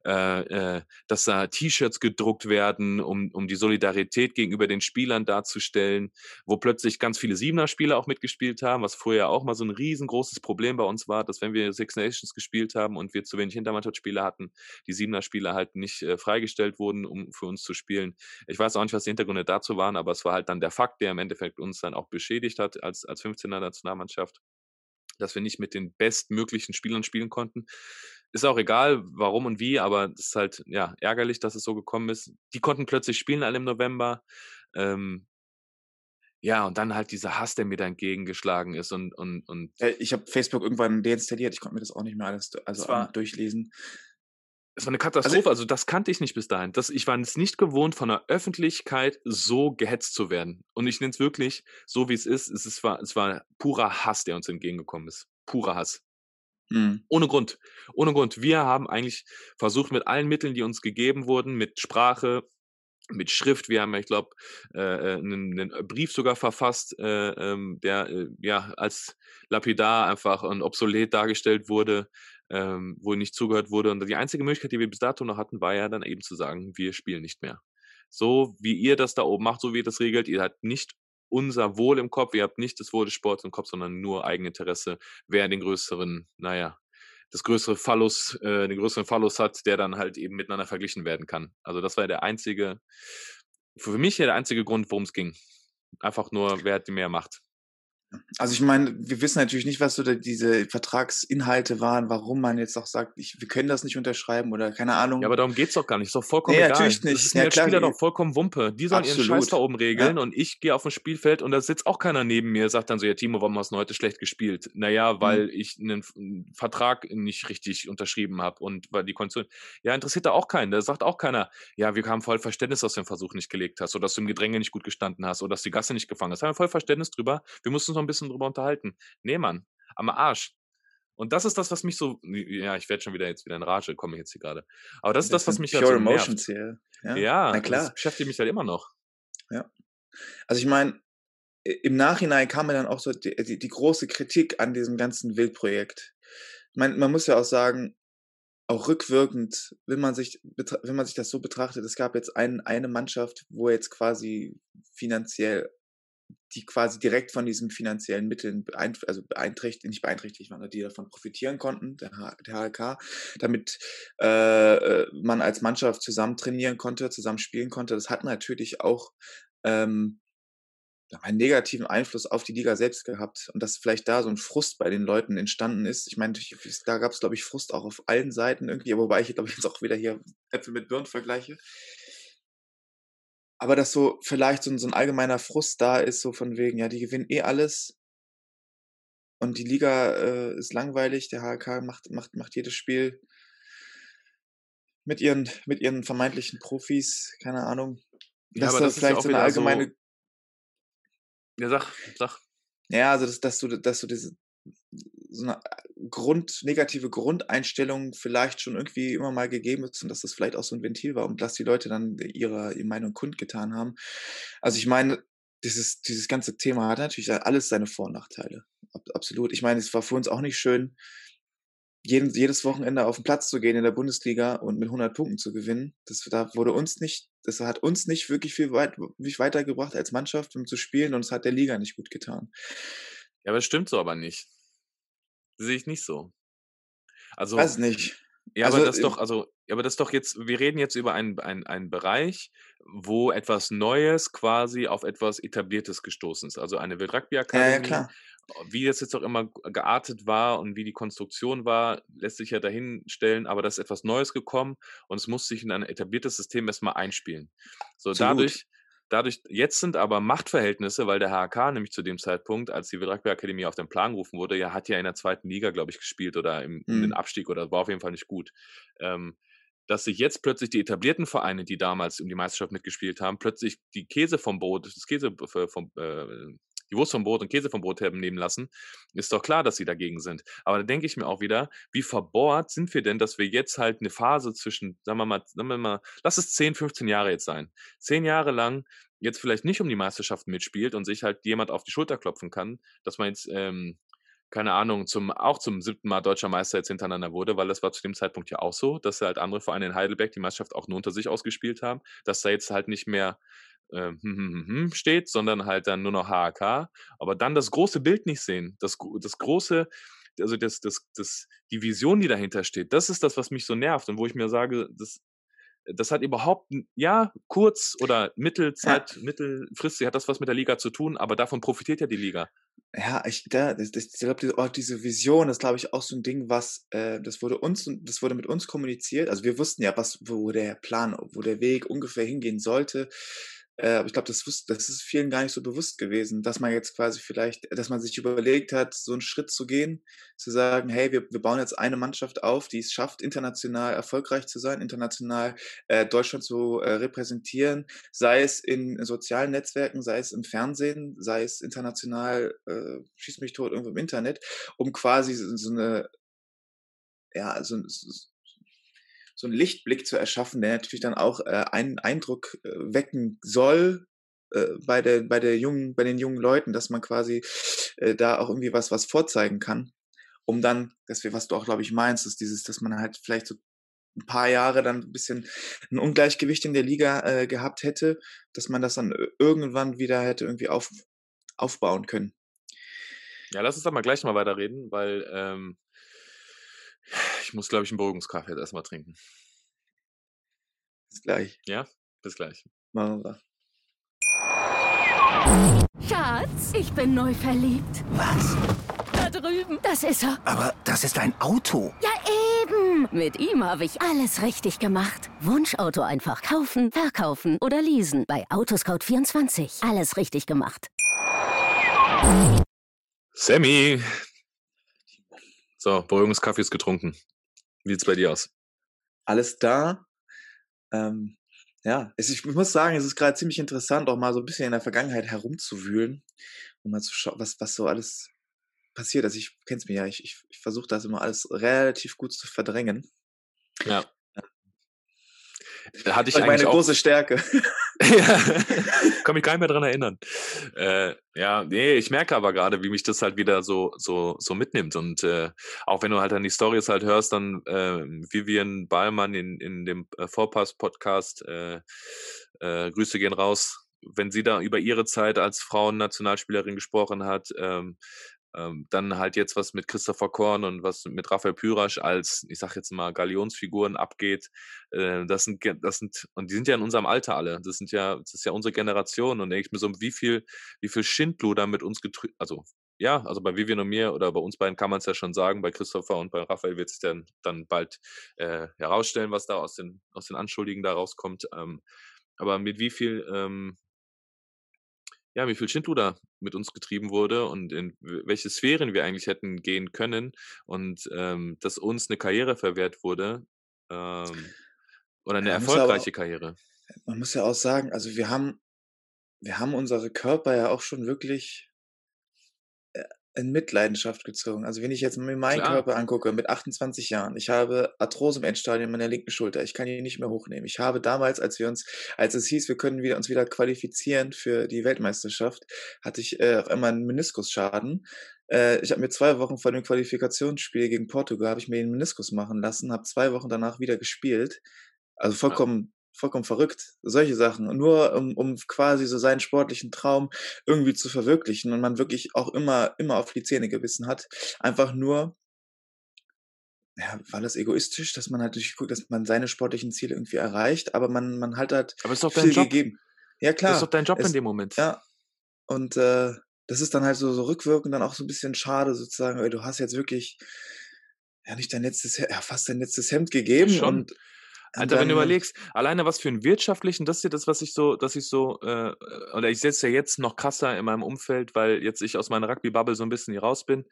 S2: äh, äh, dass da T-Shirts gedruckt werden, um, um die Solidarität gegenüber den Spielern darzustellen, wo plötzlich ganz viele Siebener-Spieler auch mitgespielt haben, was vorher auch mal so ein riesengroßes Problem bei uns war, dass wenn wir Six Nations gespielt haben und wir zu wenig Hintermannschaftsspieler hatten, die Siebener-Spieler halt nicht äh, freigestellt wurden, um für uns zu spielen. Ich weiß auch nicht, was die Hintergründe dazu waren, aber es war halt dann der Fakt, der im Endeffekt uns dann auch beschädigt hat als, als 15er Nationalmannschaft, dass wir nicht mit den bestmöglichen Spielern spielen konnten. Ist auch egal, warum und wie, aber es ist halt ja ärgerlich, dass es so gekommen ist. Die konnten plötzlich spielen alle im November. Ähm, ja, und dann halt dieser Hass, der mir da entgegengeschlagen ist und und und.
S3: Ich habe Facebook irgendwann deinstalliert. Ich konnte mir das auch nicht mehr alles also
S2: war,
S3: durchlesen.
S2: Es war eine Katastrophe, also, also, das kannte ich nicht bis dahin. Das, ich war es nicht gewohnt, von der Öffentlichkeit so gehetzt zu werden. Und ich nenne es wirklich so, wie es ist. Es, ist, war, es war purer Hass, der uns entgegengekommen ist. Purer Hass. Mhm. Ohne Grund. Ohne Grund. Wir haben eigentlich versucht, mit allen Mitteln, die uns gegeben wurden, mit Sprache, mit Schrift. Wir haben, ich glaube, äh, einen, äh, einen, Brief sogar verfasst, äh, ähm, der äh, ja als lapidar einfach und obsolet dargestellt wurde, ähm, wo nicht zugehört wurde. Und die einzige Möglichkeit, die wir bis dato noch hatten, war ja dann eben zu sagen, wir spielen nicht mehr. So wie ihr das da oben macht, so wie ihr das regelt, ihr habt nicht unser Wohl im Kopf, ihr habt nicht das Wohl des Sports im Kopf, sondern nur Eigeninteresse, wer den größeren, naja, das größere Phallus, äh, den größeren Phallus hat, der dann halt eben miteinander verglichen werden kann. Also das war der einzige, für mich ja der einzige Grund, worum es ging. Einfach nur, wer hat die mehr Macht.
S3: Also ich meine, wir wissen natürlich nicht, was so diese Vertragsinhalte waren, warum man jetzt auch sagt, ich, wir können das nicht unterschreiben oder keine Ahnung.
S2: Ja, aber darum geht's doch gar nicht. Ist doch vollkommen nee, egal.
S3: natürlich nicht.
S2: Das ist
S3: ja,
S2: mir als Spieler doch vollkommen Wumpe. Die sollen Absolut. ihren Scheiß da oben regeln ja. und ich gehe auf dem Spielfeld und da sitzt auch keiner neben mir, sagt dann so, ja Timo, warum hast du heute schlecht gespielt? Naja, weil mhm. ich einen, einen, Vertrag nicht richtig unterschrieben habe und weil die Kondition, ja, interessiert da auch keinen. Da sagt auch keiner, ja, wir haben voll Verständnis, dass du den Versuch nicht gelegt hast oder dass du im Gedränge nicht gut gestanden hast oder dass du die Gasse nicht gefangen hast. Da haben wir voll Verständnis drüber. Wir mussten uns noch ein bisschen drüber unterhalten halten. Nee, Mann, am Arsch. Und das ist das, was mich so, ja, ich werde schon wieder jetzt wieder in Rage, komme ich jetzt hier gerade. Aber das ist das, was mich halt so
S3: Emotions nervt.
S2: Hier. Ja, ja Na klar. das beschäftigt mich halt immer noch.
S3: Ja. Also ich meine, im Nachhinein kam mir dann auch so die, die, die große Kritik an diesem ganzen Wildprojekt. Ich meine, man muss ja auch sagen, auch rückwirkend, wenn man sich, wenn man sich das so betrachtet, es gab jetzt ein, eine Mannschaft, wo jetzt quasi finanziell die quasi direkt von diesen finanziellen Mitteln beeinträchtigt, also beeinträchtigt, nicht beeinträchtigt waren, die davon profitieren konnten, der, H der HLK, damit äh, äh, man als Mannschaft zusammen trainieren konnte, zusammen spielen konnte. Das hat natürlich auch ähm, einen negativen Einfluss auf die Liga selbst gehabt und dass vielleicht da so ein Frust bei den Leuten entstanden ist. Ich meine, da gab es, glaube ich, Frust auch auf allen Seiten irgendwie, wobei ich, glaube ich, jetzt auch wieder hier Äpfel mit Birnen vergleiche aber dass so vielleicht so, so ein allgemeiner Frust da ist, so von wegen, ja, die gewinnen eh alles und die Liga äh, ist langweilig, der HK macht, macht, macht jedes Spiel mit ihren, mit ihren vermeintlichen Profis, keine Ahnung.
S2: Ja, dass aber das vielleicht ja so eine allgemeine. So ja, sag, sag.
S3: Ja, also dass, dass du, dass du diese, so eine Grund, negative Grundeinstellung vielleicht schon irgendwie immer mal gegeben ist und dass das vielleicht auch so ein Ventil war und dass die Leute dann ihre, ihre Meinung kundgetan haben. Also ich meine, dieses, dieses ganze Thema hat natürlich alles seine Vor- und Nachteile. Absolut. Ich meine, es war für uns auch nicht schön, jeden, jedes Wochenende auf den Platz zu gehen in der Bundesliga und mit 100 Punkten zu gewinnen. Das da wurde uns nicht, das hat uns nicht wirklich viel weit, weitergebracht als Mannschaft, um zu spielen und es hat der Liga nicht gut getan.
S2: Ja, aber das stimmt so aber nicht. Sehe ich nicht so.
S3: Also. Weiß nicht.
S2: Ja,
S3: Also,
S2: aber das doch, also, ja, aber das ist doch jetzt, wir reden jetzt über einen, einen, einen Bereich, wo etwas Neues quasi auf etwas Etabliertes gestoßen ist. Also eine
S3: Ja, ja,
S2: Wildrugby-Akademie,
S3: klar.
S2: wie das jetzt auch immer g- geartet war und wie die Konstruktion war, lässt sich ja dahinstellen, aber da ist etwas Neues gekommen und es muss sich in ein etabliertes System erstmal einspielen. So,
S3: Absolut.
S2: dadurch, dadurch, jetzt sind aber Machtverhältnisse, weil der HK nämlich zu dem Zeitpunkt, als die Wildrugby-Akademie auf den Plan gerufen wurde, ja, hat ja in der zweiten Liga, glaube ich, gespielt oder im, um den
S3: Mhm.
S2: Abstieg oder war auf jeden Fall nicht gut. Ähm, dass sich jetzt plötzlich die etablierten Vereine, die damals um die Meisterschaft mitgespielt haben, plötzlich die Käse vom Brot, das Käse v- vom, äh, die Wurst vom Brot und Käse vom Brot nehmen lassen, ist doch klar, dass sie dagegen sind. Aber da denke ich mir auch wieder, wie verbohrt sind wir denn, dass wir jetzt halt eine Phase zwischen, sagen wir mal, sagen wir mal, lass es 10, 15 Jahre jetzt sein. Zehn Jahre lang jetzt vielleicht nicht um die Meisterschaft mitspielt und sich halt jemand auf die Schulter klopfen kann, dass man jetzt, ähm, keine Ahnung, zum, auch zum siebten Mal deutscher Meister jetzt hintereinander wurde, weil das war zu dem Zeitpunkt ja auch so, dass halt andere Vereine in Heidelberg die Meisterschaft auch nur unter sich ausgespielt haben, dass da jetzt halt nicht mehr ähm, hm, hm, hm, steht, sondern halt dann nur noch HAK, aber dann das große Bild nicht sehen, das, das große, also das, das, das, die Vision, die dahinter steht, das ist das, was mich so nervt und wo ich mir sage, das, das hat überhaupt, ja, kurz- oder Mittelzeit, mittelfristig hat das was mit der Liga zu tun, aber davon profitiert ja die Liga.
S3: Ja, ich, da, ich glaube, diese, auch diese Vision, das glaube ich auch so ein Ding, was, äh, das wurde uns, das wurde mit uns kommuniziert. Also wir wussten ja, was, wo der Plan, wo der Weg ungefähr hingehen sollte. Äh, aber ich glaube, das, das ist vielen gar nicht so bewusst gewesen, dass man jetzt quasi vielleicht, dass man sich überlegt hat, so einen Schritt zu gehen, zu sagen, hey, wir, wir bauen jetzt eine Mannschaft auf, die es schafft, international erfolgreich zu sein, international äh, Deutschland zu äh, repräsentieren, sei es in sozialen Netzwerken, sei es im Fernsehen, sei es international, äh, schieß mich tot, irgendwo im Internet, um quasi so, so eine, ja, so, so, so einen Lichtblick zu erschaffen, der natürlich dann auch äh, einen Eindruck äh, wecken soll äh, bei der, bei der jungen, bei den jungen Leuten, dass man quasi äh, da auch irgendwie was, was vorzeigen kann, um dann, dass wir, was du auch, glaube ich, meinst, ist dieses, dass man halt vielleicht so ein paar Jahre dann ein bisschen ein Ungleichgewicht in der Liga äh, gehabt hätte, dass man das dann irgendwann wieder hätte irgendwie auf, aufbauen können.
S2: Ja, lass uns da mal gleich mal weiterreden, weil ähm, ich muss, glaube ich, einen Beruhigungskaffee jetzt erstmal trinken.
S3: Bis gleich.
S2: Ja, bis gleich.
S3: Machen wir.
S4: Schatz, ich bin neu verliebt.
S5: Was?
S4: Da drüben. Das ist er.
S5: Aber das ist ein Auto.
S4: Ja, eben. Mit ihm habe ich alles richtig gemacht. Wunschauto einfach kaufen, verkaufen oder leasen. Bei Autoscout24. Alles richtig gemacht.
S2: Sammy! So, Beruhigungskaffee ist getrunken. Wie sieht's bei dir aus?
S3: alles da. Ähm, ja, es, ich muss sagen, es ist gerade ziemlich interessant, auch mal so ein bisschen in der Vergangenheit herumzuwühlen und mal zu schauen, was, was so alles passiert. Also ich kenn's mir ja, ich, ich, ich versuche das immer alles relativ gut zu verdrängen.
S2: Ja. Hatte ich
S3: ist meine große Stärke.
S2: Ja, kann mich gar nicht mehr dran erinnern. Äh, ja, nee, ich merke aber gerade, wie mich das halt wieder so so so mitnimmt und äh, auch wenn du halt dann die Stories halt hörst, dann äh, Vivian Ballmann in in dem äh, Vorpass Podcast, äh, äh, Grüße gehen raus, wenn sie da über ihre Zeit als Frauennationalspielerin gesprochen hat. Ähm, ähm, dann halt jetzt was mit Christopher Korn und was mit Raphael Pyrasch als, ich sag jetzt mal, Galionsfiguren abgeht. Äh, das sind, das sind, und die sind ja in unserem Alter alle. Das sind ja, das ist ja unsere Generation. Und denke ich mir so, wie viel, wie viel Schindluder mit uns getrü also ja, also bei Vivian und mir oder bei uns beiden kann man es ja schon sagen, bei Christopher und bei Raphael wird sich dann, dann bald äh, herausstellen, was da aus den, aus den Anschuldigungen da rauskommt. Ähm, aber mit wie viel, ähm, ja, wie viel Schindluder mit uns getrieben wurde und in welche Sphären wir eigentlich hätten gehen können und ähm, dass uns eine Karriere verwehrt wurde ähm, oder eine
S3: Ja, muss aber-
S2: erfolgreiche Karriere.
S3: Man muss ja auch sagen, also wir haben, wir haben unsere Körper ja auch schon wirklich in Mitleidenschaft gezogen. Also wenn ich jetzt mir meinen
S2: Klar.
S3: Körper angucke, mit 28 Jahren, ich habe Arthrose im Endstadium meiner linken Schulter, ich kann ihn nicht mehr hochnehmen. Ich habe damals, als wir uns, als es hieß, wir können wieder, uns wieder qualifizieren für die Weltmeisterschaft, hatte ich äh, auf einmal einen Meniskusschaden. Äh, ich habe mir zwei Wochen vor dem Qualifikationsspiel gegen Portugal, habe ich mir den Meniskus machen lassen, habe zwei Wochen danach wieder gespielt. Also vollkommen, vollkommen verrückt. Solche Sachen. Nur um, um quasi so seinen sportlichen Traum irgendwie zu verwirklichen und man wirklich auch immer, immer auf die Zähne gebissen hat. Einfach nur, ja, war das egoistisch, dass man halt natürlich guckt, dass man seine sportlichen Ziele irgendwie erreicht, aber man, man hat halt
S2: Aber ist doch dein
S3: viel
S2: Job.
S3: gegeben. Ja,
S2: Das
S3: klar.
S2: ist doch dein Job
S3: es,
S2: in dem Moment.
S3: Ja, und äh, das ist dann halt so, so rückwirkend dann auch so ein bisschen schade, sozusagen, weil du hast jetzt wirklich ja nicht dein letztes, ja, fast dein letztes Hemd gegeben
S2: Schon.
S3: und, und
S2: Alter, wenn du überlegst, alleine was für einen wirtschaftlichen, das ist ja das, was ich so, dass ich so, äh, oder ich setze ja jetzt noch krasser in meinem Umfeld, weil jetzt ich aus meiner Rugby-Bubble so ein bisschen hier raus bin.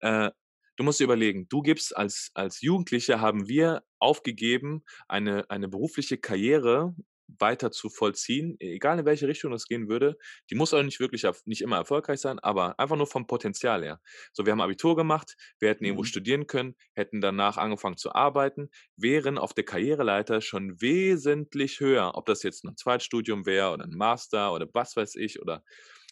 S2: Äh, du musst dir überlegen, du gibst als, als Jugendliche haben wir aufgegeben, eine, eine berufliche Karriere weiter zu vollziehen, egal in welche Richtung das gehen würde. Die muss auch nicht wirklich, nicht immer erfolgreich sein, aber einfach nur vom Potenzial her. So, wir haben Abitur gemacht, wir hätten irgendwo
S3: Mhm.
S2: studieren können, hätten danach angefangen zu arbeiten, wären auf der Karriereleiter schon wesentlich höher, ob das jetzt ein Zweitstudium wäre oder ein Master oder was weiß ich oder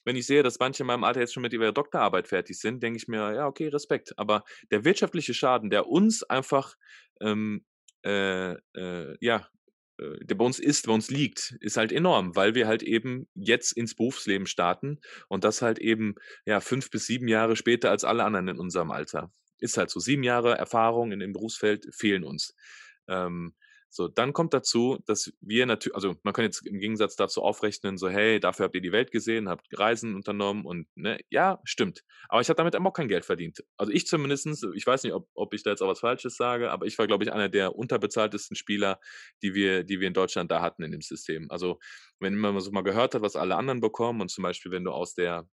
S2: wenn ich sehe, dass manche in meinem Alter jetzt schon mit ihrer Doktorarbeit fertig sind, denke ich mir, ja, okay, Respekt. Aber der wirtschaftliche Schaden, der uns einfach, ähm, äh, äh, ja, der bei uns ist, bei uns liegt, ist halt enorm, weil wir halt eben jetzt ins Berufsleben starten und das halt eben, ja, fünf bis sieben Jahre später als alle anderen in unserem Alter. Ist halt so. Sieben Jahre Erfahrung in dem Berufsfeld fehlen uns. Ähm, so, dann kommt dazu, dass wir natürlich, also man kann jetzt im Gegensatz dazu aufrechnen, so, hey, dafür habt ihr die Welt gesehen, habt Reisen unternommen und, ne, ja, stimmt. Aber ich habe damit auch kein Geld verdient. Also ich zumindestens, ich weiß nicht, ob, ob ich da jetzt auch was Falsches sage, aber ich war, glaube ich, einer der unterbezahltesten Spieler, die wir, die wir in Deutschland da hatten in dem System. Also, wenn man so mal gehört hat, was alle anderen bekommen und zum Beispiel, wenn du aus der,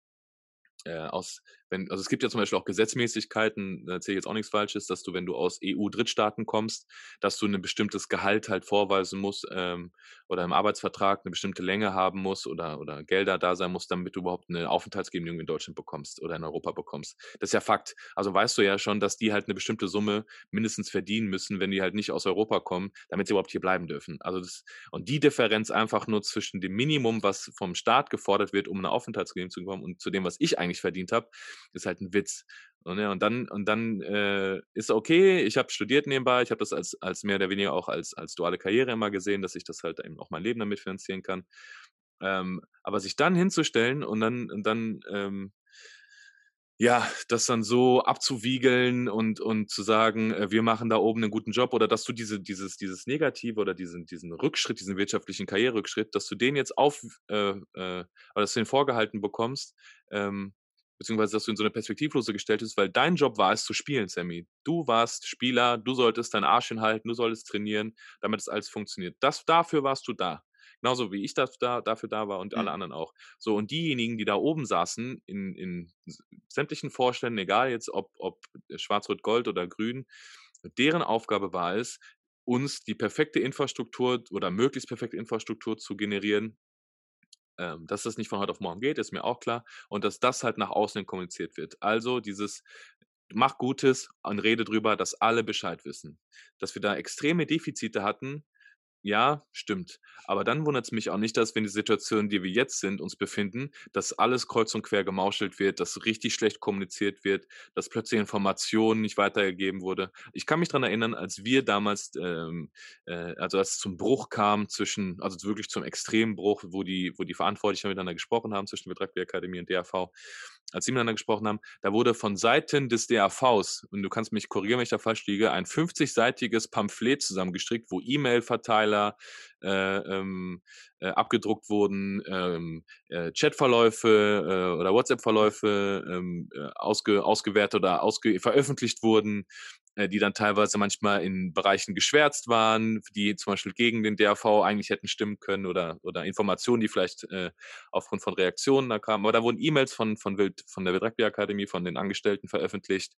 S2: äh, aus, wenn, also es gibt ja zum Beispiel auch Gesetzmäßigkeiten, da erzähle ich jetzt auch nichts Falsches, dass du, wenn du aus EU-Drittstaaten kommst, dass du ein bestimmtes Gehalt halt vorweisen musst ähm, oder im Arbeitsvertrag eine bestimmte Länge haben musst oder, oder Gelder da sein musst, damit du überhaupt eine Aufenthaltsgenehmigung in Deutschland bekommst oder in Europa bekommst. Das ist ja Fakt. Also weißt du ja schon, dass die halt eine bestimmte Summe mindestens verdienen müssen, wenn die halt nicht aus Europa kommen, damit sie überhaupt hier bleiben dürfen. Also das, und die Differenz einfach nur zwischen dem Minimum, was vom Staat gefordert wird, um eine Aufenthaltsgenehmigung zu bekommen und zu dem, was ich eigentlich verdient habe, ist halt ein Witz. Und, ja, und dann, und dann äh, ist okay, ich habe studiert nebenbei, ich habe das als, als mehr oder weniger auch als, als duale Karriere immer gesehen, dass ich das halt eben auch mein Leben damit finanzieren kann. Ähm, aber sich dann hinzustellen und dann, und dann ähm, ja, das dann so abzuwiegeln und, und zu sagen, äh, wir machen da oben einen guten Job oder dass du diese, dieses, dieses Negative oder diesen, diesen Rückschritt, diesen wirtschaftlichen Karriererückschritt, dass du den jetzt auf, äh, äh, oder dass du den vorgehalten bekommst, ähm, beziehungsweise dass du in so eine Perspektivlose gestellt bist, weil dein Job war es zu spielen, Sammy. Du warst Spieler, du solltest deinen Arsch hinhalten, du solltest trainieren, damit es alles funktioniert. Das, dafür warst du da. Genauso wie ich das da, dafür da war und alle
S3: Mhm.
S2: anderen auch. So, und diejenigen, die da oben saßen, in, in sämtlichen Vorständen, egal jetzt ob, ob Schwarz-Rot-Gold oder Grün, deren Aufgabe war es, uns die perfekte Infrastruktur oder möglichst perfekte Infrastruktur zu generieren, ähm, dass das nicht von heute auf morgen geht, ist mir auch klar. Und dass das halt nach außen kommuniziert wird. Also dieses mach Gutes und rede drüber, dass alle Bescheid wissen. Dass wir da extreme Defizite hatten, ja, stimmt. Aber dann wundert es mich auch nicht, dass wir in der Situation, in der wir jetzt sind, uns befinden, dass alles kreuz und quer gemauschelt wird, dass richtig schlecht kommuniziert wird, dass plötzlich Informationen nicht weitergegeben wurde. Ich kann mich daran erinnern, als wir damals, ähm, äh, also als es zum Bruch kam zwischen, also wirklich zum Extrembruch, wo die, wo die Verantwortlichen miteinander gesprochen haben, zwischen der Rugby Akademie und DAV, als sie miteinander gesprochen haben, da wurde von Seiten des DAVs, und du kannst mich korrigieren, wenn ich da falsch liege, ein 50-seitiges Pamphlet zusammengestrickt, wo E-Mail-Verteiler äh, ähm, äh, abgedruckt wurden, ähm, äh, Chatverläufe äh, oder WhatsApp-Verläufe ähm, äh, ausge, ausgewertet oder ausge veröffentlicht wurden, die dann teilweise manchmal in Bereichen geschwärzt waren, die zum Beispiel gegen den DAV eigentlich hätten stimmen können oder, oder Informationen, die vielleicht äh, aufgrund von Reaktionen da kamen. Aber da wurden E-Mails von, von, von der Wild Akademie, von den Angestellten veröffentlicht.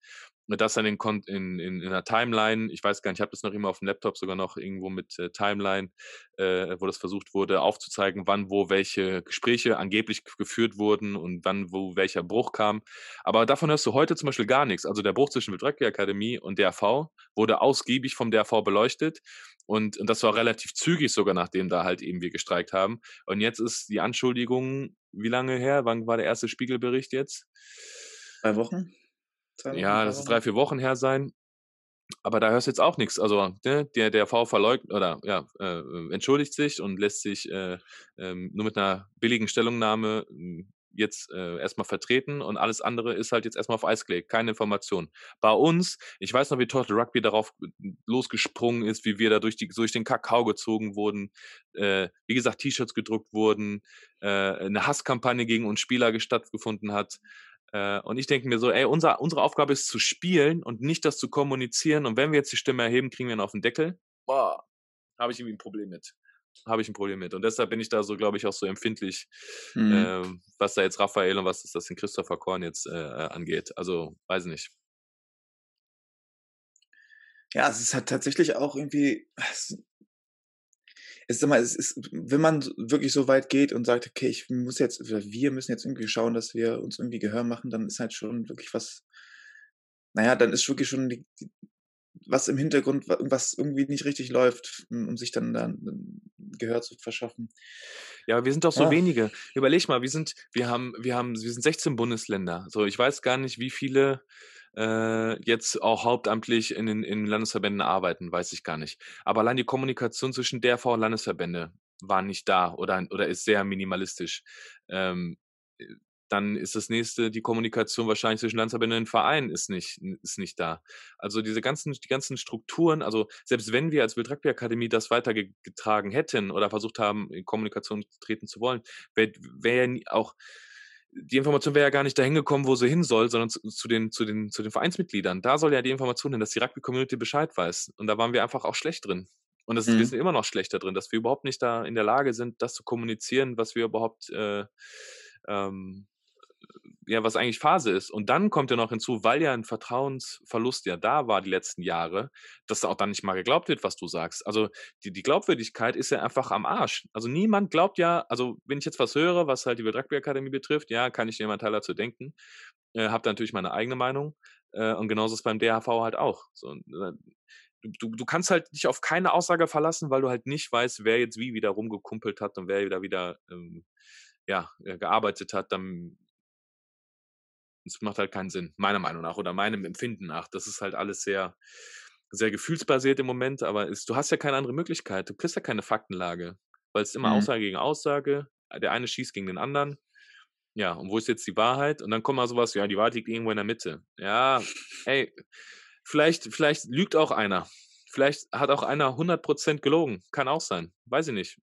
S2: Das dann in, in, in, in einer Timeline, ich weiß gar nicht, ich habe das noch immer auf dem Laptop sogar noch irgendwo mit äh, Timeline, äh, wo das versucht wurde, aufzuzeigen, wann wo welche Gespräche angeblich geführt wurden und wann wo welcher Bruch kam. Aber davon hörst du heute zum Beispiel gar nichts. Also der Bruch zwischen Wild Akademie und DRV wurde ausgiebig vom DRV beleuchtet. Und, und das war relativ zügig sogar, nachdem da halt eben wir gestreikt haben. Und jetzt ist die Anschuldigung, wie lange her? Wann war der erste Spiegelbericht jetzt?
S3: Zwei Wochen?
S2: Ja, das ist drei, vier Wochen her sein. Aber da hörst du jetzt auch nichts. Also ne, der, der V verleugnet oder ja, äh, entschuldigt sich und lässt sich äh, ähm, nur mit einer billigen Stellungnahme ähm, jetzt äh, erstmal vertreten und alles andere ist halt jetzt erstmal auf Eis gelegt. Keine Information. Bei uns, ich weiß noch, wie Total Rugby darauf losgesprungen ist, wie wir da durch, die, durch den Kakao gezogen wurden. Äh, wie gesagt, T-Shirts gedruckt wurden, äh, eine Hasskampagne gegen uns Spieler stattgefunden hat. Äh, und ich denke mir so, ey, unser, unsere Aufgabe ist zu spielen und nicht das zu kommunizieren. Und wenn wir jetzt die Stimme erheben, kriegen wir ihn auf den Deckel. Boah, habe ich irgendwie ein Problem mit habe ich ein Problem mit. Und deshalb bin ich da so, glaube ich, auch so empfindlich, mhm. äh, was da jetzt Raphael und was das den Christopher Korn jetzt äh, äh, angeht. Also, weiß nicht.
S3: Ja, es ist halt tatsächlich auch irgendwie, es, ist immer, es ist, wenn man wirklich so weit geht und sagt, okay, ich muss jetzt, oder wir müssen jetzt irgendwie schauen, dass wir uns irgendwie Gehör machen, dann ist halt schon wirklich was, naja, dann ist wirklich schon die, die, was im Hintergrund, was irgendwie nicht richtig läuft, um sich dann, dann Gehör zu verschaffen.
S2: Ja, wir sind doch so ja. wenige. Überleg mal, wir sind, wir haben, wir haben, wir sind 16 Bundesländer. So, ich weiß gar nicht, wie viele äh, jetzt auch hauptamtlich in den in Landesverbänden arbeiten, weiß ich gar nicht. Aber allein die Kommunikation zwischen DRV und Landesverbände war nicht da oder, oder ist sehr minimalistisch. Ähm, dann ist das nächste, die Kommunikation wahrscheinlich zwischen Landesverbänden und Vereinen ist nicht, ist nicht da. Also diese ganzen, die ganzen Strukturen, also selbst wenn wir als Wildrugby Akademie das weitergetragen hätten oder versucht haben, in Kommunikation treten zu wollen, wäre wär auch, die Information wäre ja gar nicht dahin gekommen, wo sie hin soll, sondern zu, zu, den, zu, den, zu den Vereinsmitgliedern. Da soll ja die Information hin, dass die Rugby-Community Bescheid weiß. Und da waren wir einfach auch schlecht drin. Und das, mhm. wir sind immer noch schlechter drin, dass wir überhaupt nicht da in der Lage sind, das zu kommunizieren, was wir überhaupt äh, ähm, ja, was eigentlich Phase ist. Und dann kommt ja noch hinzu, weil ja ein Vertrauensverlust ja da war die letzten Jahre, dass auch dann nicht mal geglaubt wird, was du sagst. Also die, die Glaubwürdigkeit ist ja einfach am Arsch. Also niemand glaubt ja, also wenn ich jetzt was höre, was halt die Rugby Akademie betrifft, ja, kann ich jemand Teil dazu denken. Äh, habe da natürlich meine eigene Meinung. Äh, und genauso ist beim DHV halt auch. So, äh, du, du, kannst halt dich auf keine Aussage verlassen, weil du halt nicht weißt, wer jetzt wie wieder rumgekumpelt hat und wer wieder wieder ähm, ja, äh, gearbeitet hat. Dann es macht halt keinen Sinn, meiner Meinung nach oder meinem Empfinden nach. Das ist halt alles sehr, sehr gefühlsbasiert im Moment, aber ist, du hast ja keine andere Möglichkeit. Du kriegst ja keine Faktenlage, weil es immer mhm. Aussage gegen Aussage. Der eine schießt gegen den anderen. Ja, und wo ist jetzt die Wahrheit? Und dann kommt mal sowas, ja, die Wahrheit liegt irgendwo in der Mitte. Ja, hey, vielleicht, vielleicht lügt auch einer. Vielleicht hat auch einer 100% gelogen. Kann auch sein. Weiß ich nicht.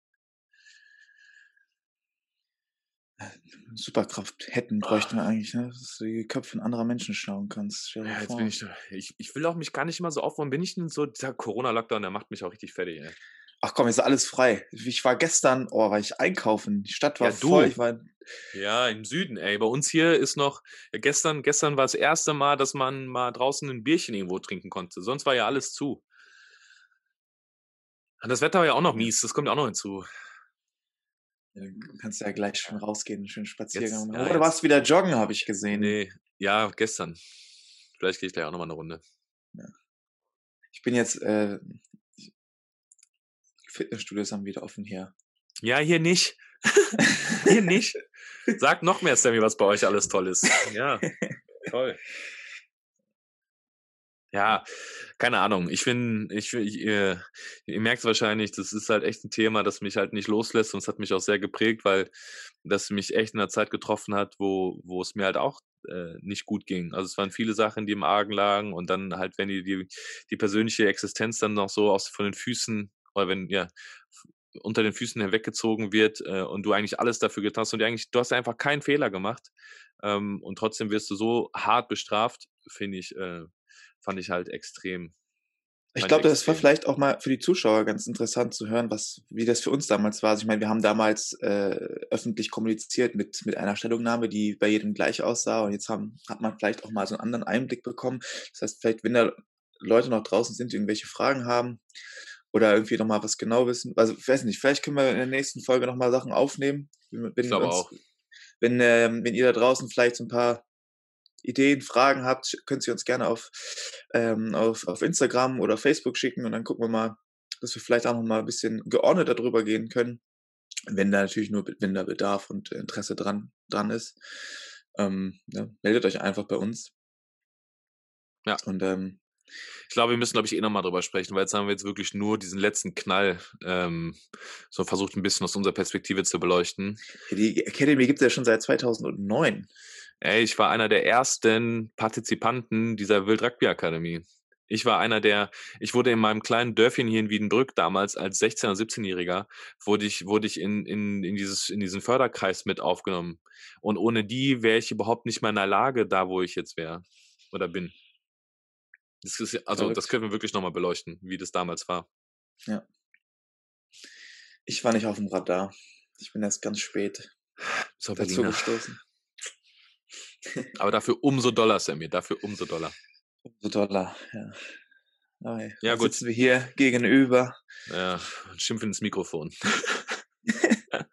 S3: Superkraft hätten, bräuchten wir eigentlich, ne? dass du die Köpfe anderer Menschen schauen kannst.
S2: Ja, jetzt bin ich, ich, ich will auch mich gar nicht mal so aufbauen. Bin ich denn so, dieser Corona-Lockdown, der macht mich auch richtig fertig, ey.
S3: Ach komm, ist alles frei. Ich war gestern, oh, war ich einkaufen. Die Stadt war ja, voll. Ich war
S2: ja, im Süden, ey. Bei uns hier ist noch, ja, gestern, gestern war das erste Mal, dass man mal draußen ein Bierchen irgendwo trinken konnte. Sonst war ja alles zu. Und das Wetter war ja auch noch mies, das kommt ja auch noch hinzu.
S3: Dann kannst du ja gleich schon rausgehen, einen schönen Spaziergang machen. Ja, Oder warst wieder joggen, habe ich gesehen.
S2: Nee, ja, gestern. Vielleicht gehe ich gleich auch nochmal eine Runde. Ja.
S3: Ich bin jetzt, äh, Fitnessstudios haben wieder offen hier.
S2: Ja, hier nicht. hier nicht. Sag noch mehr, Sammy, was bei euch alles toll ist. Ja, toll. Ja, keine Ahnung. Ich finde, ich, ich, ihr, ihr merkt es wahrscheinlich, das ist halt echt ein Thema, das mich halt nicht loslässt und es hat mich auch sehr geprägt, weil das mich echt in einer Zeit getroffen hat, wo, wo es mir halt auch äh, nicht gut ging. Also es waren viele Sachen, die im Argen lagen und dann halt, wenn die, die, die persönliche Existenz dann noch so aus von den Füßen oder wenn, ja, unter den Füßen hinweggezogen wird äh, und du eigentlich alles dafür getan hast und eigentlich, du hast einfach keinen Fehler gemacht ähm, und trotzdem wirst du so hart bestraft, finde ich, äh, fand ich halt extrem.
S3: Ich glaube, das war vielleicht auch mal für die Zuschauer ganz interessant zu hören, was, wie das für uns damals war. Also ich meine, wir haben damals äh, öffentlich kommuniziert mit, mit einer Stellungnahme, die bei jedem gleich aussah. Und jetzt haben, hat man vielleicht auch mal so einen anderen Einblick bekommen. Das heißt, vielleicht, wenn da Leute noch draußen sind, die irgendwelche Fragen haben oder irgendwie nochmal was genau wissen. Also, ich weiß nicht, vielleicht können wir in der nächsten Folge nochmal Sachen aufnehmen. Wenn, ich glaube auch. Wenn, äh, wenn ihr da draußen vielleicht so ein paar Ideen, Fragen habt, könnt ihr uns gerne auf, ähm, auf, auf Instagram oder Facebook schicken und dann gucken wir mal, dass wir vielleicht auch noch mal ein bisschen geordnet darüber gehen können, wenn da natürlich nur, wenn da Bedarf und Interesse dran, dran ist. Ähm, ja, meldet euch einfach bei uns. Ja. Und ähm,
S2: Ich glaube, wir müssen, glaube ich, eh nochmal drüber sprechen, weil jetzt haben wir jetzt wirklich nur diesen letzten Knall ähm, so versucht, ein bisschen aus unserer Perspektive zu beleuchten.
S3: Die Academy gibt es ja schon seit 2009.
S2: Ey, ich war einer der ersten Partizipanten dieser Wild Rugby Akademie. Ich war einer der, ich wurde in meinem kleinen Dörfchen hier in Wiedenbrück damals als 16- oder 17-Jähriger, wurde ich, wurde ich in, in, in, dieses, in diesen Förderkreis mit aufgenommen. Und ohne die wäre ich überhaupt nicht mehr in der Lage, da wo ich jetzt wäre oder bin. Das ist, also, das können wir wirklich nochmal beleuchten, wie das damals war.
S3: Ja. Ich war nicht auf dem Radar. Ich bin erst ganz spät dazu gestoßen.
S2: Aber dafür umso doller, Sammy, dafür umso doller.
S3: Umso doller, ja. Okay.
S2: Ja, gut.
S3: Sitzen wir hier gegenüber.
S2: Ja, schimpfen ins Mikrofon.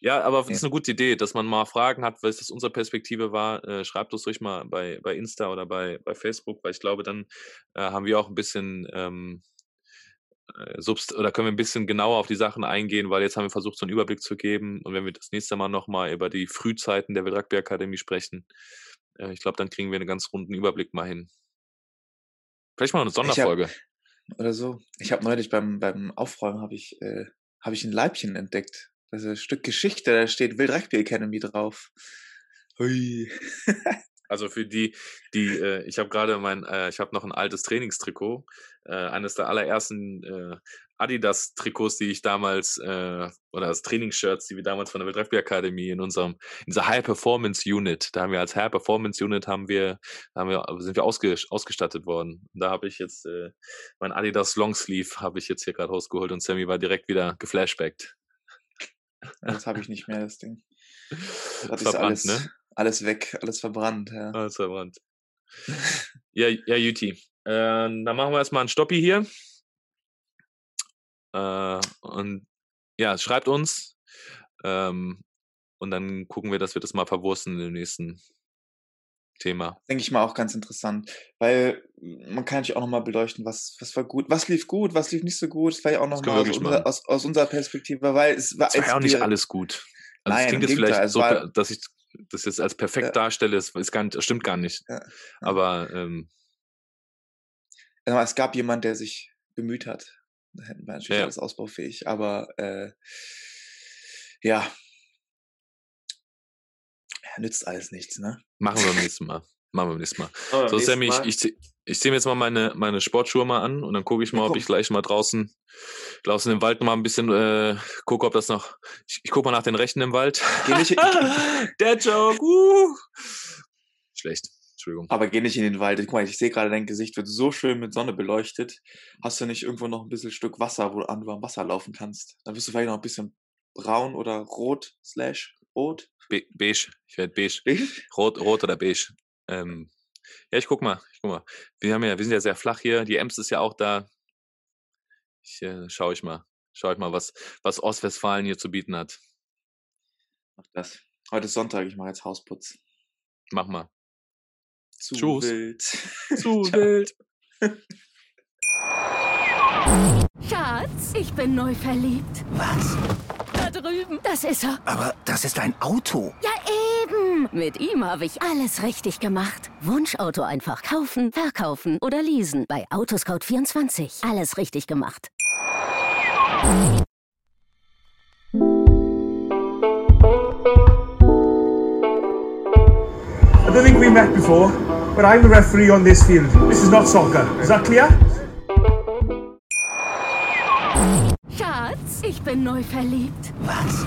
S2: ja, aber es ist eine gute Idee, dass man mal Fragen hat, was das unsere Perspektive war. Äh, schreibt uns ruhig mal bei, bei Insta oder bei, bei Facebook, weil ich glaube, dann äh, haben wir auch ein bisschen ähm, äh, Subst oder können wir ein bisschen genauer auf die Sachen eingehen, weil jetzt haben wir versucht, so einen Überblick zu geben. Und wenn wir das nächste Mal nochmal über die Frühzeiten der Rugby Akademie sprechen, äh, ich glaube, dann kriegen wir einen ganz runden Überblick mal hin. Vielleicht mal eine Sonderfolge.
S3: Oder so. Ich habe neulich beim, beim Aufräumen habe ich, äh, hab ich ein Leibchen entdeckt. Das ist ein Stück Geschichte, da steht Wild Rugby Academy drauf. Hui.
S2: Also für die, die, äh, ich habe gerade mein, äh, ich habe noch ein altes Trainingstrikot, äh, eines der allerersten äh, Adidas-Trikots, die ich damals, äh, oder das Trainingsshirts, die wir damals von der Wild Rugby Akademie in unserem, in dieser High Performance Unit, da haben wir als High Performance Unit haben wir, haben wir, sind wir ausge, ausgestattet worden. Und da habe ich jetzt äh, mein Adidas Longsleeve habe ich jetzt hier gerade rausgeholt und Sammy war direkt wieder geflashbackt.
S3: Das habe ich nicht mehr, das Ding. Das ist
S2: Verbrannt,
S3: alles,
S2: ne?
S3: Alles weg, alles verbrannt. Ja.
S2: Alles verbrannt. ja, ja, Juti. Äh, dann machen wir erstmal einen Stoppi hier. Äh, und ja, schreibt uns. Ähm, und dann gucken wir, dass wir das mal verwursten im nächsten Thema.
S3: Denke ich mal auch ganz interessant, weil man kann natürlich auch nochmal beleuchten, was, was war gut, was lief gut, was lief nicht so gut, vielleicht auch nochmal aus,
S2: machen.
S3: aus, aus unserer Perspektive, weil es war
S2: Es war ja auch nicht alles gut. Also
S3: Nein,
S2: es klingt jetzt vielleicht so, dass ich das jetzt als perfekt
S3: Ja.
S2: darstelle, das ist gar nicht, stimmt gar nicht.
S3: Ja.
S2: Aber ähm,
S3: es gab jemand, der sich bemüht hat. Da hätten wir natürlich
S2: Ja,
S3: alles ausbaufähig, aber äh, ja. Nützt alles nichts, ne?
S2: machen wir beim nächsten Mal. Machen wir beim nächsten Mal. So, Sammy, ich, ich, ich ziehe mir jetzt mal meine, meine Sportschuhe mal an und dann gucke ich
S3: Ja,
S2: mal, ob ich gleich mal draußen, draußen im Wald noch mal ein bisschen äh, gucke, ob das noch. Ich, ich gucke mal nach den Rechten im Wald.
S3: Geh nicht,
S2: Der Joke. Uh. Schlecht. Entschuldigung.
S3: aber geh nicht in den Wald. Guck mal, ich sehe gerade, dein Gesicht wird so schön mit Sonne beleuchtet. Hast du nicht irgendwo noch ein bisschen Stück Wasser, wo du an am Wasser laufen kannst? Dann wirst du vielleicht noch ein bisschen braun oder rot slash rot.
S2: Be beige. Ich werde beige. Rot, rot oder beige. Ähm, ja, ich guck mal. Ich guck mal. Wir haben ja, wir sind ja sehr flach hier. Die Ems ist ja auch da. Ich äh, schaue ich mal. Schau ich mal, was, was Ostwestfalen hier zu bieten hat.
S3: Mach das. Heute ist Sonntag, ich mache jetzt Hausputz.
S2: Mach mal.
S3: Zu
S2: Tschüss.
S3: wild.
S2: Zu wild.
S4: Schatz, ich bin neu verliebt.
S5: Was?
S4: Da drüben. Das ist er.
S5: Aber das ist ein Auto.
S4: Ja, Mit ihm habe ich alles richtig gemacht. Wunschauto einfach kaufen, verkaufen oder leasen. Bei Autoscout24. Alles richtig gemacht.
S1: I don't think we met before, but I'm the referee on this field. This is not soccer. Is that clear?
S4: Schatz, ich bin neu verliebt.
S5: Was?